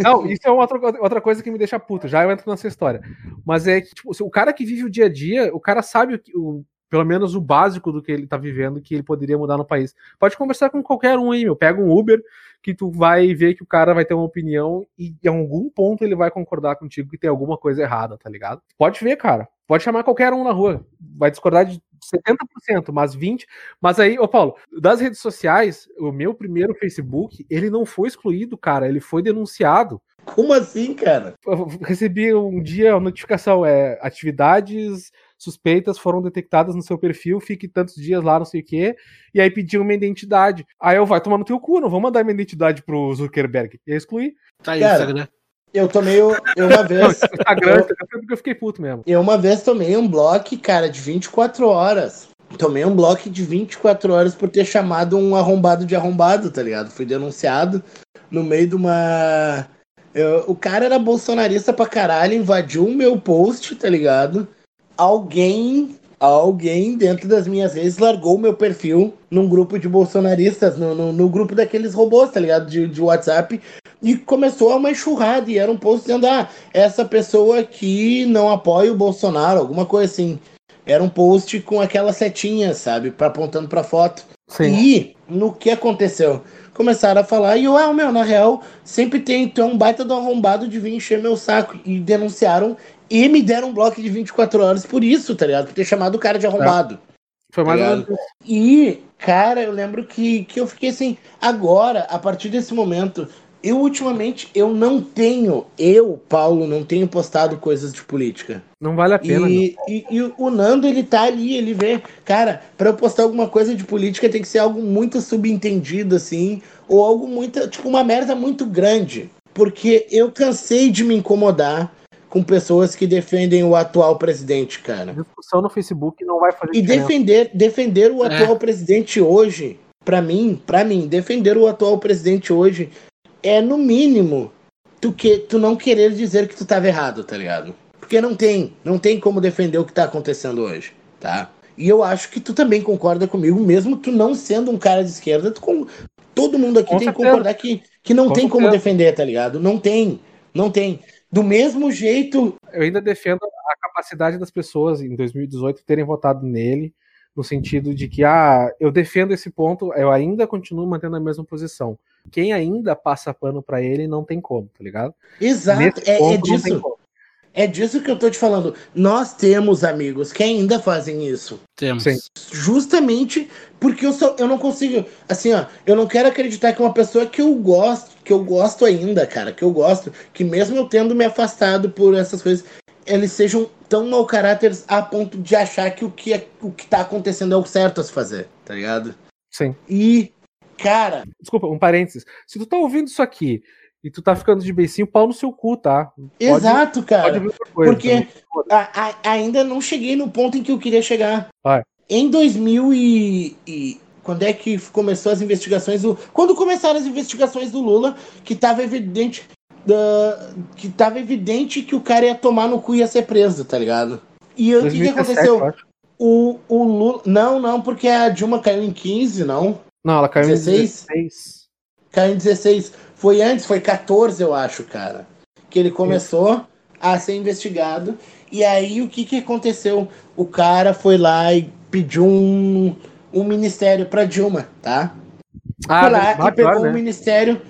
não, isso é outra, outra coisa que me deixa puto. Já eu entro nessa história. Mas é que, tipo, o cara que vive o dia a dia, o cara sabe o, o pelo menos o básico do que ele tá vivendo que ele poderia mudar no país. Pode conversar com qualquer um aí, meu. Pega um Uber que tu vai ver que o cara vai ter uma opinião e em algum ponto ele vai concordar contigo que tem alguma coisa errada, tá ligado? Pode ver, cara. Pode chamar qualquer um na rua. Vai discordar de 70%, mas 20%. Mas aí, ô Paulo, das redes sociais, o meu primeiro Facebook, ele não foi excluído, cara. Ele foi denunciado. Como assim, cara? Eu recebi um dia a notificação, é atividades suspeitas foram detectadas no seu perfil, fique tantos dias lá, não sei o quê, e aí pediu uma identidade. Aí eu vai tomar no teu cu, não vou mandar minha identidade pro Zuckerberg. E aí excluí. Tá aí, Cara, né? Eu tomei eu uma vez. Instagram, eu, eu fiquei puto mesmo. Eu uma vez tomei um bloco, cara, de 24 horas. Tomei um bloco de 24 horas por ter chamado um arrombado de arrombado, tá ligado? Fui denunciado no meio de uma. Eu, o cara era bolsonarista pra caralho, invadiu o meu post, tá ligado? Alguém, alguém dentro das minhas redes largou meu perfil num grupo de bolsonaristas, no, no, no grupo daqueles robôs, tá ligado? De, de WhatsApp. E começou uma enxurrada, e era um post dizendo, ah, essa pessoa aqui não apoia o Bolsonaro, alguma coisa assim. Era um post com aquela setinha, sabe, pra, apontando pra foto. Sim. E no que aconteceu? Começaram a falar, e eu, ah, meu, na real, sempre tem então um baita do arrombado de vir encher meu saco. E denunciaram e me deram um bloco de 24 horas por isso, tá ligado? Por ter chamado o cara de arrombado. É. Foi mais tá ou. E, cara, eu lembro que, que eu fiquei assim, agora, a partir desse momento, eu ultimamente eu não tenho, eu, Paulo, não tenho postado coisas de política. Não vale a pena. E, e, e, o Nando, ele tá ali, ele vê, cara, para eu postar alguma coisa de política tem que ser algo muito subentendido, assim, ou algo muito, tipo, uma merda muito grande. Porque eu cansei de me incomodar com pessoas que defendem o atual presidente, cara. Discussão no Facebook não vai fazer E diferença. defender, defender o é. atual é. presidente hoje, para mim, para mim, defender o atual presidente hoje é no mínimo tu que tu não querer dizer que tu tava errado, tá ligado? Porque não tem, não tem como defender o que tá acontecendo hoje, tá? E eu acho que tu também concorda comigo, mesmo tu não sendo um cara de esquerda, tu com... todo mundo aqui com tem certeza. que concordar que, que não com tem certeza. como defender, tá ligado? Não tem, não tem. Do mesmo jeito. Eu ainda defendo a capacidade das pessoas em 2018 terem votado nele, no sentido de que, ah, eu defendo esse ponto, eu ainda continuo mantendo a mesma posição. Quem ainda passa pano para ele não tem como, tá ligado? Exato, é, é disso. É disso que eu tô te falando. Nós temos amigos que ainda fazem isso. Temos. Sim. Justamente porque eu, sou, eu não consigo. Assim, ó, eu não quero acreditar que uma pessoa que eu gosto, que eu gosto ainda, cara, que eu gosto, que mesmo eu tendo me afastado por essas coisas, eles sejam tão mau caráter a ponto de achar que o que, é, o que tá acontecendo é o certo a se fazer, tá ligado? Sim. E, cara. Desculpa, um parênteses. Se tu tá ouvindo isso aqui e tu tá ficando de beicinho, pau no seu cu, tá? Pode, Exato, cara. Coisa, porque a, a, ainda não cheguei no ponto em que eu queria chegar. Vai. Em 2000 e, e, quando é que começou as investigações do quando começaram as investigações do Lula, que tava evidente da, que tava evidente que o cara ia tomar no cu e ia ser preso, tá ligado? E o que, que aconteceu? O, o Lula. Não, não, porque a Dilma caiu em 15, não. Não, ela caiu 16? em 16. Caiu em 16. Foi antes, foi 14, eu acho, cara. Que ele começou Isso. a ser investigado. E aí o que, que aconteceu? O cara foi lá e pediu um, um ministério para Dilma, tá? Ah, foi lá e pegou né? um ministério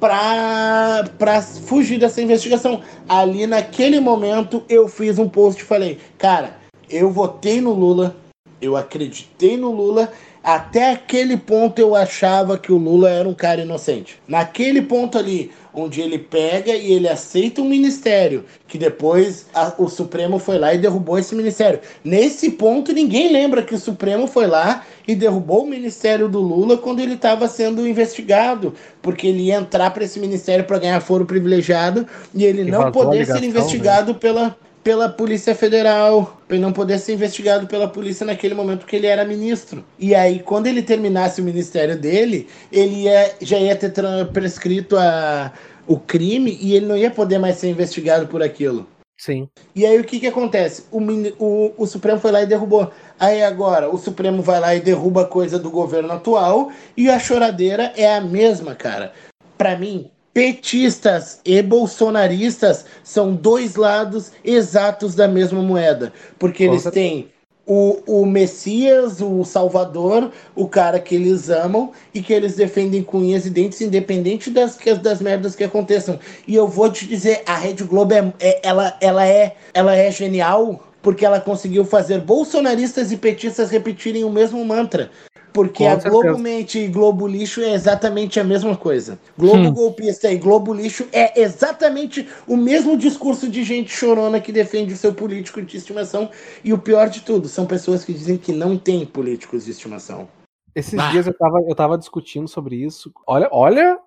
pra, pra fugir dessa investigação. Ali naquele momento eu fiz um post e falei, cara, eu votei no Lula, eu acreditei no Lula até aquele ponto eu achava que o Lula era um cara inocente. Naquele ponto ali, onde ele pega e ele aceita um ministério, que depois a, o Supremo foi lá e derrubou esse ministério. Nesse ponto, ninguém lembra que o Supremo foi lá e derrubou o ministério do Lula quando ele estava sendo investigado, porque ele ia entrar para esse ministério para ganhar foro privilegiado e ele que não poder ser investigado né? pela pela Polícia Federal, para ele não poder ser investigado pela polícia naquele momento que ele era ministro. E aí, quando ele terminasse o ministério dele, ele ia, já ia ter prescrito a, o crime e ele não ia poder mais ser investigado por aquilo. Sim. E aí o que que acontece? O, o, o Supremo foi lá e derrubou. Aí agora o Supremo vai lá e derruba coisa do governo atual e a choradeira é a mesma, cara. Para mim, petistas e bolsonaristas são dois lados exatos da mesma moeda, porque eles têm o, o Messias, o Salvador, o cara que eles amam e que eles defendem com unhas e dentes, independente das, das merdas que aconteçam. E eu vou te dizer, a Rede Globo é, é, ela, ela, é, ela é genial porque ela conseguiu fazer bolsonaristas e petistas repetirem o mesmo mantra. Porque Com a certeza. Globo Mente e Globo Lixo é exatamente a mesma coisa. Globo hum. Golpista e Globo Lixo é exatamente o mesmo discurso de gente chorona que defende o seu político de estimação. E o pior de tudo, são pessoas que dizem que não tem políticos de estimação. Esses ah. dias eu tava, eu tava discutindo sobre isso. Olha, olha.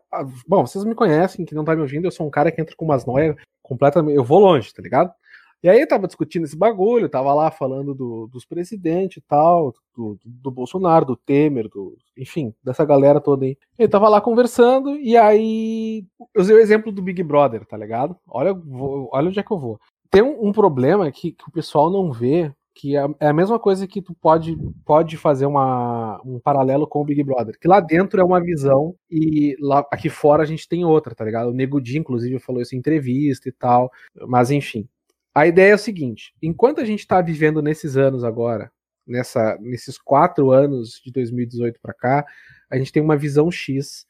Bom, vocês me conhecem, que não tá me ouvindo, eu sou um cara que entra com umas noias completamente. Eu vou longe, tá ligado? E aí tava discutindo esse bagulho, tava lá falando do, dos presidentes e tal, do, do, Bolsonaro, do Temer, do, enfim, dessa galera toda aí. Ele tava lá conversando e aí eu usei o exemplo do Big Brother, tá ligado? Olha, vou, olha onde é que eu vou. Tem um, um problema que, que, o pessoal não vê, que é, é a mesma coisa que tu pode, pode fazer uma, um paralelo com o Big Brother, que lá dentro é uma visão e lá aqui fora a gente tem outra, tá ligado? O Nego inclusive, falou isso em entrevista e tal, mas enfim. A ideia é o seguinte: enquanto a gente está vivendo nesses anos agora, nessa, nesses quatro anos de 2018 para cá, a gente tem uma visão X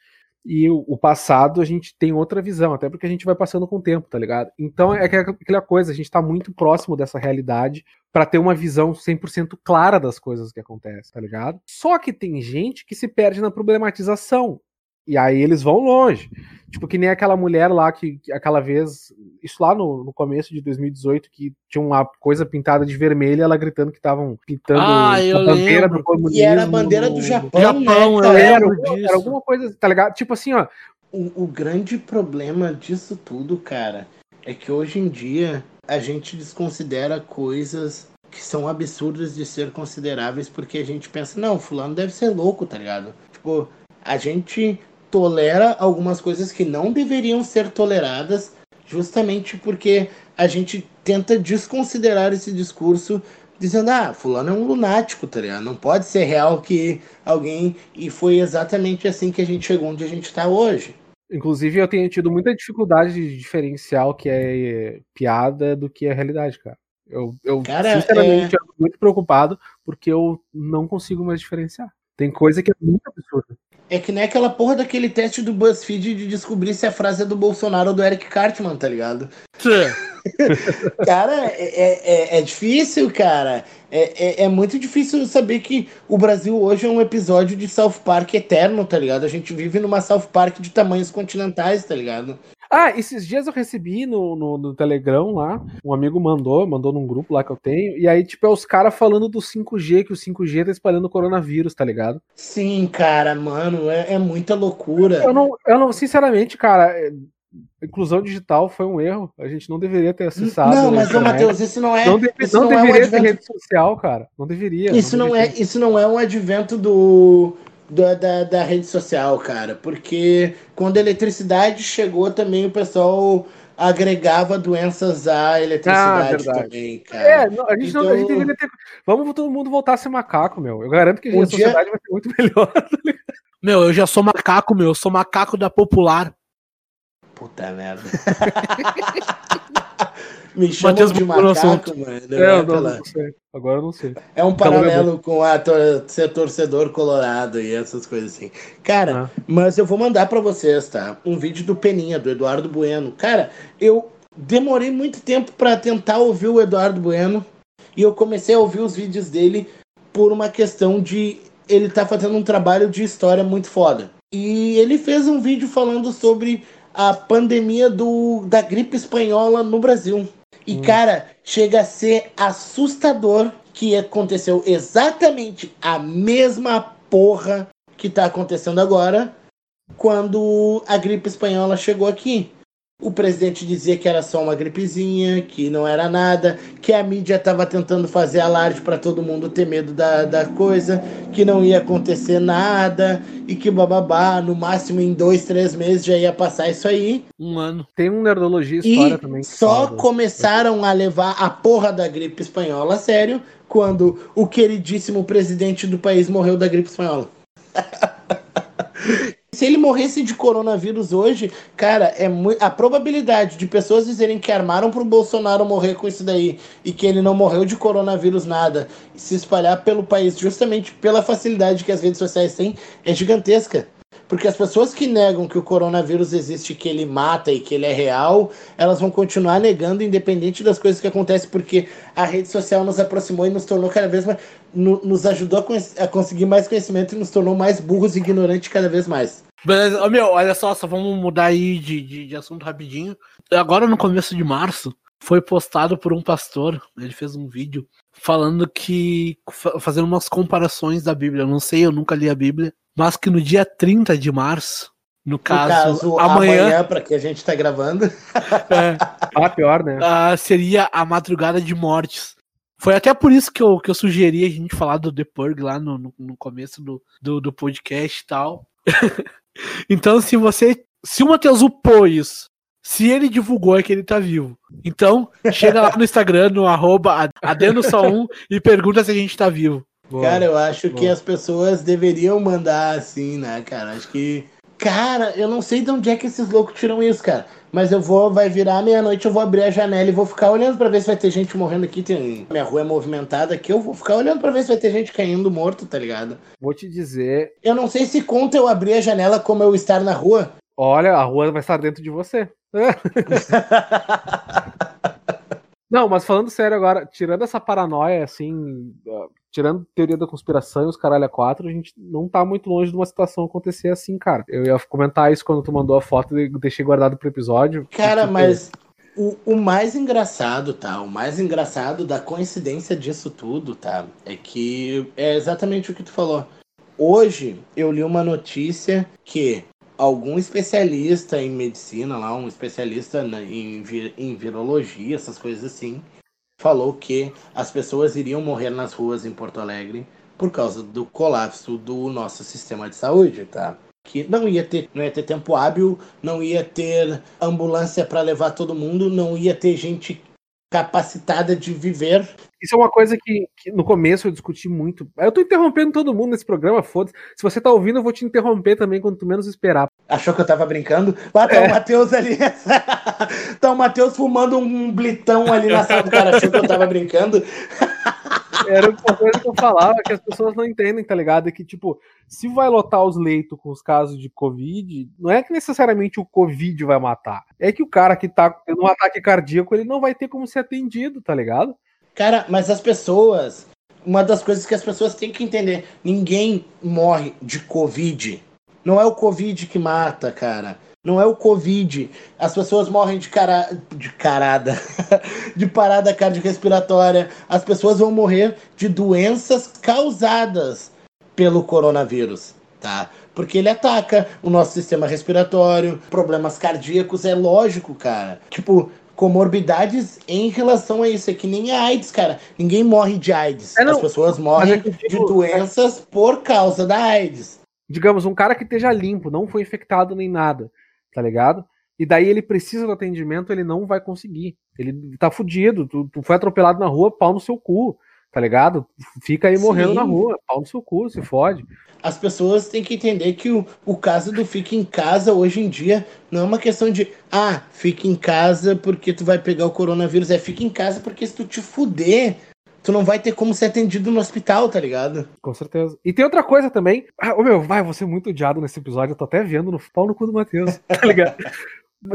e o, passado a gente tem outra visão, até porque a gente vai passando com o tempo, tá ligado? Então é aquela coisa, a gente está muito próximo dessa realidade para ter uma visão 100% clara das coisas que acontecem, tá ligado? Só que tem gente que se perde na problematização. E aí eles vão longe. Tipo, que nem aquela mulher lá que, que aquela vez, isso lá no, no, começo de 2018, que tinha uma coisa pintada de vermelho, ela gritando que estavam pintando ah, a bandeira lembro. do comunismo. E era a bandeira do Japão, Japão né, era, era, alguma coisa, tá ligado? Tipo assim, ó. O, o grande problema disso tudo, cara, é que hoje em dia a gente desconsidera coisas que são absurdas de ser consideráveis porque a gente pensa, não, fulano deve ser louco, tá ligado? Tipo, a gente tolera algumas coisas que não deveriam ser toleradas, justamente porque a gente tenta desconsiderar esse discurso dizendo, ah, fulano é um lunático, tá ligado? Não pode ser real que alguém. E foi exatamente assim que a gente chegou onde a gente está hoje. Inclusive, eu tenho tido muita dificuldade de diferenciar o que é piada do que é realidade, cara. Eu, eu cara, sinceramente, é... muito preocupado porque eu não consigo mais diferenciar. Tem coisa que é muito absurda. É que nem aquela porra daquele teste do BuzzFeed de descobrir se a frase é do Bolsonaro ou do Eric Cartman, tá ligado? cara, é, é, é, é, difícil, cara. É, é, é, muito difícil saber que o Brasil hoje é um episódio de South Park eterno, tá ligado? A gente vive numa South Park de tamanhos continentais, tá ligado? Ah, esses dias eu recebi no, no, no, Telegram lá, um amigo mandou, mandou num grupo lá que eu tenho, e aí, tipo, é os caras falando do 5G, que o 5G tá espalhando o coronavírus, tá ligado? Sim, cara, mano, é, é muita loucura. Eu não, eu não, sinceramente, cara, é, inclusão digital foi um erro. A gente não deveria ter acessado. Não, mas, ô, Matheus, isso não é. Não, deve, não, não deveria é um advento... ter rede social, cara. Não deveria. Isso não, não é, isso não é um advento do da, da, da, rede social, cara. Porque quando a eletricidade chegou também o pessoal agregava doenças à eletricidade ah, também, cara. É, não, a, gente então... não, a gente deveria ter. Vamos todo mundo voltar a ser macaco, meu. Eu garanto que a, um sociedade dia... vai ser muito melhor. Tá meu, eu já sou macaco, meu. Eu sou macaco da popular. Puta merda. Me chamam Mateus de macaco, mano. É, é, não, não. Agora eu não sei. É um paralelo com a tor ser torcedor colorado e essas coisas assim. Cara, ah. mas eu vou mandar para vocês, tá? Um vídeo do Peninha, do Eduardo Bueno. Cara, eu demorei muito tempo para tentar ouvir o Eduardo Bueno e eu comecei a ouvir os vídeos dele por uma questão de ele tá fazendo um trabalho de história muito foda. E ele fez um vídeo falando sobre a pandemia do, da gripe espanhola no Brasil. E, hum. cara, chega a ser assustador que aconteceu exatamente a mesma porra que tá acontecendo agora quando a gripe espanhola chegou aqui. O presidente dizia que era só uma gripezinha, que não era nada, que a mídia estava tentando fazer alarde para todo mundo ter medo da, da coisa, que não ia acontecer nada e que bababá, no máximo em dois, três meses já ia passar isso aí. Um ano. Tem um Nerdologia História E também. só fala começaram a levar a porra da gripe espanhola a sério quando o queridíssimo presidente do país morreu da gripe espanhola. Se ele morresse de coronavírus hoje, cara, é a probabilidade de pessoas dizerem que armaram pro Bolsonaro morrer com isso daí e que ele não morreu de coronavírus nada se espalhar pelo país justamente pela facilidade que as redes sociais têm é gigantesca. Porque as pessoas que negam que o coronavírus existe, que ele mata e que ele é real, elas vão continuar negando, independente das coisas que acontecem, porque a rede social nos aproximou e nos tornou cada vez mais. no- nos ajudou a, a conseguir mais conhecimento e nos tornou mais burros e ignorantes cada vez mais. Beleza, Ô, meu, olha só, só vamos mudar aí de, de, de assunto rapidinho. Agora no começo de março, foi postado por um pastor, ele fez um vídeo falando que, fa- fazendo umas comparações da Bíblia, eu não sei, eu nunca li a Bíblia, mas que no dia 30 de março, no No caso, caso, amanhã, amanhã, para que a gente tá gravando. é, Ah, pior, né? ah, seria a madrugada de mortes. Foi até por isso que eu, que eu sugeri a gente falar do The Purge lá no, no, no começo do, do, do podcast e tal. então, se você. Se o Matheus upou isso, se ele divulgou é que ele tá vivo. Então, chega lá no Instagram, no arroba adendo só um, e pergunta se a gente tá vivo. Boa. Cara, eu acho que Boa. as pessoas deveriam mandar assim, né, cara? Acho que. Cara, eu não sei de onde é que esses loucos tiram isso, cara. Mas eu vou, vai virar meia-noite, eu vou abrir a janela e vou ficar olhando pra ver se vai ter gente morrendo aqui. Tem, minha rua é movimentada aqui, eu vou ficar olhando pra ver se vai ter gente caindo morto, tá ligado? Vou te dizer, Eu não sei se conta eu abrir a janela como eu estar na rua. olha, a rua vai estar dentro de você. Não, mas falando sério agora, tirando essa paranoia, assim, tirando teoria da conspiração e os caralho a quatro, a gente não tá muito longe de uma situação acontecer assim, cara. Eu ia comentar isso quando tu mandou a foto e deixei guardado pro episódio. Cara, Tipo, mas o, o mais engraçado, tá? O mais engraçado da coincidência disso tudo, tá? É que é exatamente o que tu falou. Hoje eu li uma notícia que algum especialista em medicina lá, um especialista em, em virologia, essas coisas assim, falou que as pessoas iriam morrer nas ruas em Porto Alegre por causa do colapso do nosso sistema de saúde, tá? Que não ia ter, não ia ter tempo hábil, não ia ter ambulância para levar todo mundo, não ia ter gente capacitada de viver. Isso é uma coisa que, que no começo eu discuti muito. Eu tô interrompendo todo mundo nesse programa, foda-se. Se você tá ouvindo, eu vou te interromper também quando tu menos esperar. Achou que eu tava brincando? Ah, tá o Matheus ali. tá o Matheus fumando um blitão ali na sala do cara. Achou que eu tava brincando? Era uma coisa que eu falava que as pessoas não entendem, tá ligado? É que, tipo, se vai lotar os leitos com os casos de Covid, não é que necessariamente o Covid vai matar. É que o cara que tá tendo um ataque cardíaco, ele não vai ter como ser atendido, tá ligado? Cara, mas as pessoas. Uma das coisas que as pessoas têm que entender: ninguém morre de Covid. Não é o Covid que mata, cara. Não é o Covid. As pessoas morrem de cara... de carada, de parada cardiorrespiratória. As pessoas vão morrer de doenças causadas pelo coronavírus, tá? Porque ele ataca o nosso sistema respiratório, problemas cardíacos, é lógico, cara. Tipo, comorbidades em relação a isso. É que nem a AIDS, cara. Ninguém morre de AIDS. É, As pessoas morrem é eu de digo- doenças por causa da AIDS. Digamos, um cara que esteja limpo, não foi infectado nem nada, tá ligado? E daí ele precisa do atendimento, ele não vai conseguir. Ele tá fudido. Tu, tu foi atropelado na rua, pau no seu cu, tá ligado? Fica aí morrendo Sim. na rua, pau no seu cu, se fode. As pessoas têm que entender que o, o caso do fica em casa hoje em dia não é uma questão de ah, fica em casa porque tu vai pegar o coronavírus. É fica em casa porque se tu te fuder, tu não vai ter como ser atendido no hospital, tá ligado? Com certeza. E tem outra coisa também. Ah, ô meu, vai, vou ser muito odiado nesse episódio. Eu tô até vendo no pau no cu do Matheus, tá ligado?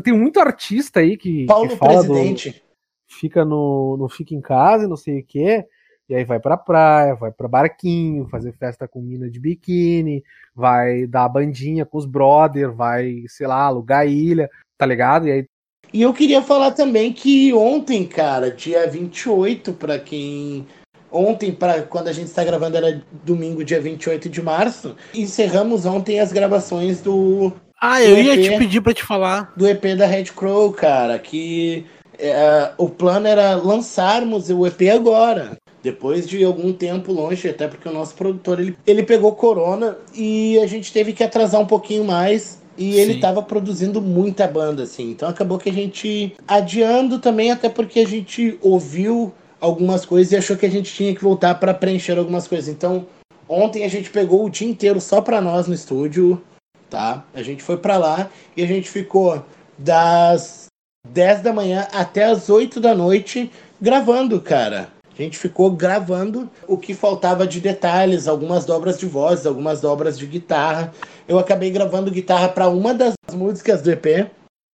tem muito artista aí que, Paulo que fala do, presidente. fica no, no fica em casa e não sei o quê. E aí vai pra praia, vai pra barquinho, fazer festa com mina de biquíni, vai dar bandinha com os brother, vai, sei lá, alugar ilha, tá ligado? E aí E eu queria falar também que ontem, cara, dia 28, pra quem. Ontem, para quando a gente está gravando, era domingo, dia 28 de março. Encerramos ontem as gravações do. Ah, eu ia EP, te pedir pra te falar. Do EP da Red Crow, cara, que é, o plano era lançarmos o EP agora. Depois de algum tempo longe, até porque o nosso produtor ele, ele pegou corona e a gente teve que atrasar um pouquinho mais. E ele tava produzindo muita banda, assim. Então acabou que a gente adiando também, até porque a gente ouviu algumas coisas e achou que a gente tinha que voltar para preencher algumas coisas. Então, ontem a gente pegou o dia inteiro só para nós no estúdio, tá? A gente foi para lá e a gente ficou das 10 da manhã até as 8 da noite gravando, cara. A gente ficou gravando o que faltava de detalhes, algumas dobras de voz, algumas dobras de guitarra. Eu acabei gravando guitarra para uma das músicas do EP.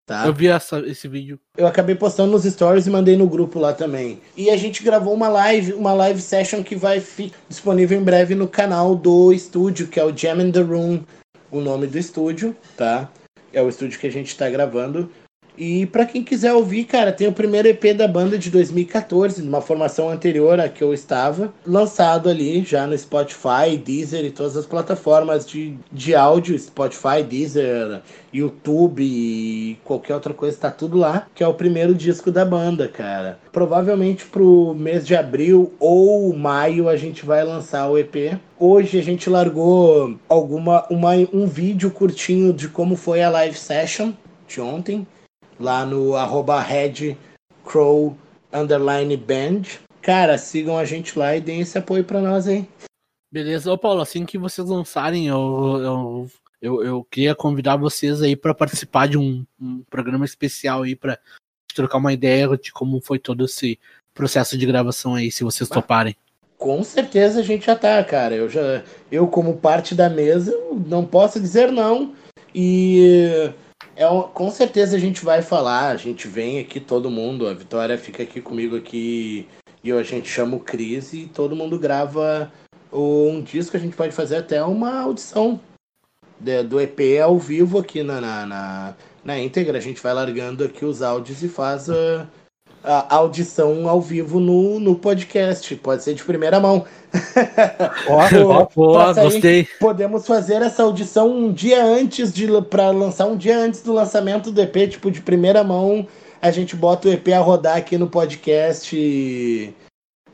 Tá? Eu vi essa, esse vídeo. Eu acabei postando nos stories e mandei no grupo lá também. E a gente gravou uma live, uma live session que vai ficar disponível em breve no canal do estúdio, que é o Jam in the Room, o nome do estúdio, tá? É o estúdio que a gente está gravando. E para quem quiser ouvir, cara, tem o primeiro EP da banda de 2014, numa formação anterior à que eu estava, lançado ali já no Spotify, Deezer e todas as plataformas de, de áudio, Spotify, Deezer, YouTube e qualquer outra coisa, tá tudo lá, que é o primeiro disco da banda, cara. Provavelmente pro mês de abril ou maio a gente vai lançar o EP. Hoje a gente largou alguma uma, um vídeo curtinho de como foi a live session de ontem lá no arroba Crow underline band. Cara, sigam a gente lá e deem esse apoio para nós aí. Beleza, ô Paulo, assim que vocês lançarem, eu, eu, eu, eu queria convidar vocês aí para participar de um, um, programa especial aí para trocar uma ideia de como foi todo esse processo de gravação aí, se vocês toparem. Com certeza a gente já tá, cara. Eu já, eu como parte da mesa, não posso dizer não. E é, com certeza a gente vai falar, a gente vem aqui todo mundo, a Vitória fica aqui comigo aqui e a gente chama o Cris e todo mundo grava um disco, a gente pode fazer até uma audição de, do EP ao vivo aqui na, na, na, na íntegra, a gente vai largando aqui os áudios e faz a, a audição ao vivo no, no podcast. Pode ser de primeira mão. Ó, gostei. Podemos fazer essa audição um dia antes de para lançar um dia antes do lançamento do EP, tipo de primeira mão. A gente bota o EP a rodar aqui no podcast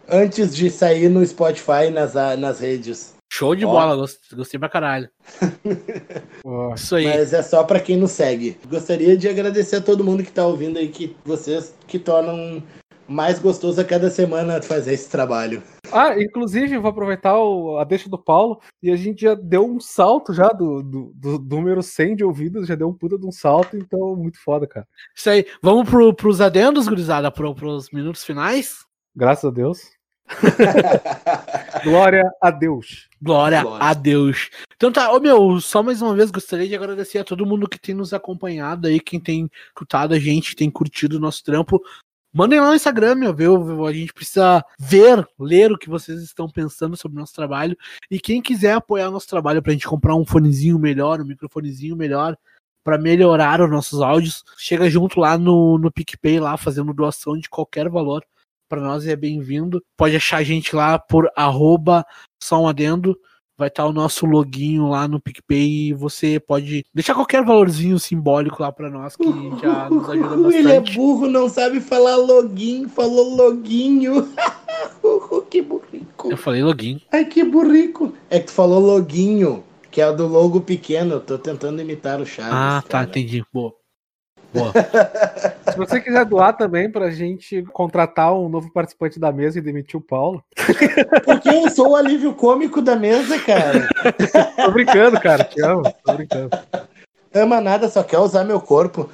antes de sair no Spotify nas, nas redes. Show de bola, gostei, gostei pra caralho. Isso aí. Mas é só pra quem nos segue. Gostaria de agradecer a todo mundo que tá ouvindo aí, que vocês que tornam mais gostoso a cada semana fazer esse trabalho. Ah, inclusive, vou aproveitar o, a deixa do Paulo e a gente já deu um salto já do, do, do, número 100 de ouvidos, já deu um puta de um salto, então muito foda, cara. Isso aí. Vamos pro, pros adendos, gurizada, pro, pros minutos finais? Graças a Deus. Glória a Deus. Glória, Glória, a Deus. Então tá, ô meu, só mais uma vez gostaria de agradecer a todo mundo que tem nos acompanhado aí, quem tem escutado a gente, tem curtido o nosso trampo. Mandem lá no Instagram, meu, viu? A gente precisa ver, ler o que vocês estão pensando sobre o nosso trabalho. E quem quiser apoiar o nosso trabalho pra gente comprar um fonezinho melhor, um microfonezinho melhor, para melhorar os nossos áudios, chega junto lá no, no PicPay, lá fazendo doação de qualquer valor para nós é bem-vindo. Pode achar a gente lá por arroba só um adendo. Vai estar tá o nosso loginho lá no PicPay e você pode deixar qualquer valorzinho simbólico lá para nós que já nos ajuda bastante. Ele é burro, não sabe falar login, falou loginho. que burrico. Eu falei login. Ai, que burrico. É que tu falou loginho, que é o do logo pequeno. Eu tô tentando imitar o Chaves. Ah, tá, cara. entendi. Boa. Boa. Se você quiser doar também pra gente contratar um novo participante da mesa e demitir o Paulo. Porque eu sou o alívio cômico da mesa, cara. Tô brincando, cara. Te amo. Tô brincando. Ama nada, só quer usar meu corpo.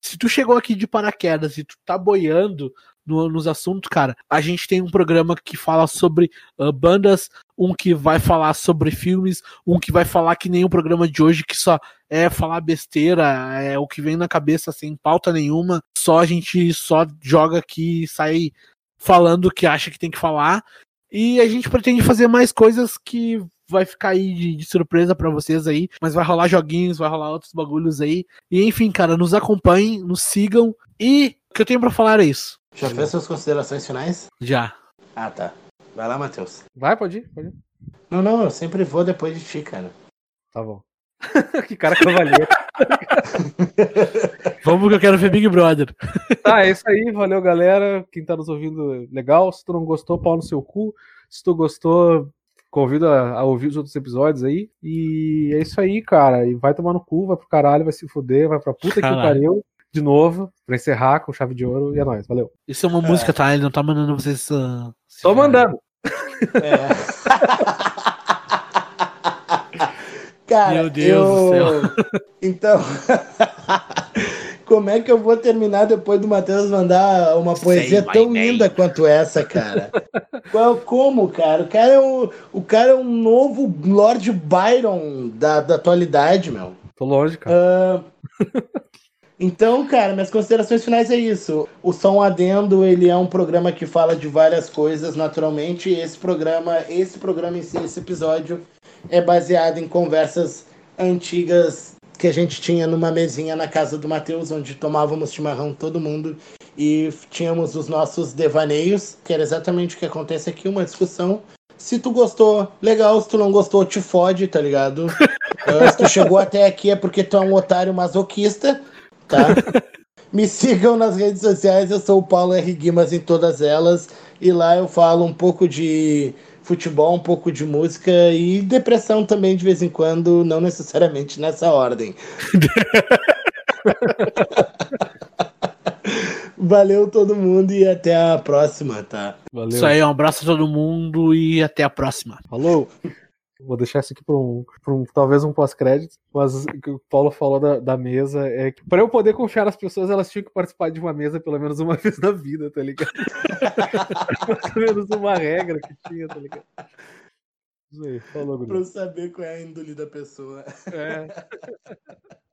Se tu chegou aqui de paraquedas e tu tá boiando no, nos assuntos, cara, a gente tem um programa que fala sobre uh, bandas, um que vai falar sobre filmes, um que vai falar que nem o programa de hoje, que só é falar besteira, é o que vem na cabeça sem pauta nenhuma, só a gente só joga aqui e sai falando o que acha que tem que falar. E a gente pretende fazer mais coisas que vai ficar aí de, de surpresa para vocês aí, mas vai rolar joguinhos, vai rolar outros bagulhos aí. E enfim, cara, nos acompanhem, nos sigam e que eu tenho para falar é isso. Já fez suas considerações finais? Já. Ah, tá. Vai lá, Matheus. Vai, pode ir, pode ir. Não, não, eu sempre vou depois de ti, cara. Tá bom. que cara cavalheiro. Vamos que eu quero ver Big Brother. Tá, é isso aí. Valeu, galera. Quem tá nos ouvindo, legal. Se tu não gostou, pau no seu cu. Se tu gostou, convido a, a ouvir os outros episódios aí. E é isso aí, cara. E vai tomar no cu, vai pro caralho, vai se fuder, vai pra puta Caralho. que pariu. De novo, pra encerrar com chave de ouro. E é nóis. Valeu. Isso é uma música, tá? Ele não tá mandando vocês. Uh, Tô mandando. Cara, Meu Deus eu... do Então, como é que eu vou terminar depois do Matheus mandar uma poesia my tão name. linda quanto essa, cara? Qual, como, cara? O cara é um, o cara é um novo Lord Byron da, da atualidade, meu. Tô longe, cara. Então, cara, minhas considerações finais é isso. O Som Adendo, ele é um programa que fala de várias coisas, naturalmente. e Esse programa, esse programa em si, esse episódio, é baseado em conversas antigas que a gente tinha numa mesinha na casa do Matheus, onde tomávamos chimarrão todo mundo e tínhamos os nossos devaneios, que era exatamente o que acontece aqui, uma discussão. Se tu gostou, legal. Se tu não gostou, te fode, tá ligado? Ah, Se tu chegou até aqui é porque tu é um otário masoquista, tá? Me sigam nas redes sociais, eu sou o Paulo R. Guimas em todas elas. E lá eu falo um pouco de futebol, um pouco de música e depressão também de vez em quando, não necessariamente nessa ordem. Valeu todo mundo e até a próxima, tá? Valeu. Isso aí, um abraço a todo mundo e até a próxima. Falou! Vou deixar isso aqui para um, um talvez um pós-crédito, mas o que o Paulo falou da, da mesa é que para eu poder confiar nas pessoas, elas tinham que participar de uma mesa pelo menos uma vez na vida, tá ligado? pelo menos uma regra que tinha, tá ligado? Isso aí, falou, Pra eu saber qual é a índole da pessoa. É.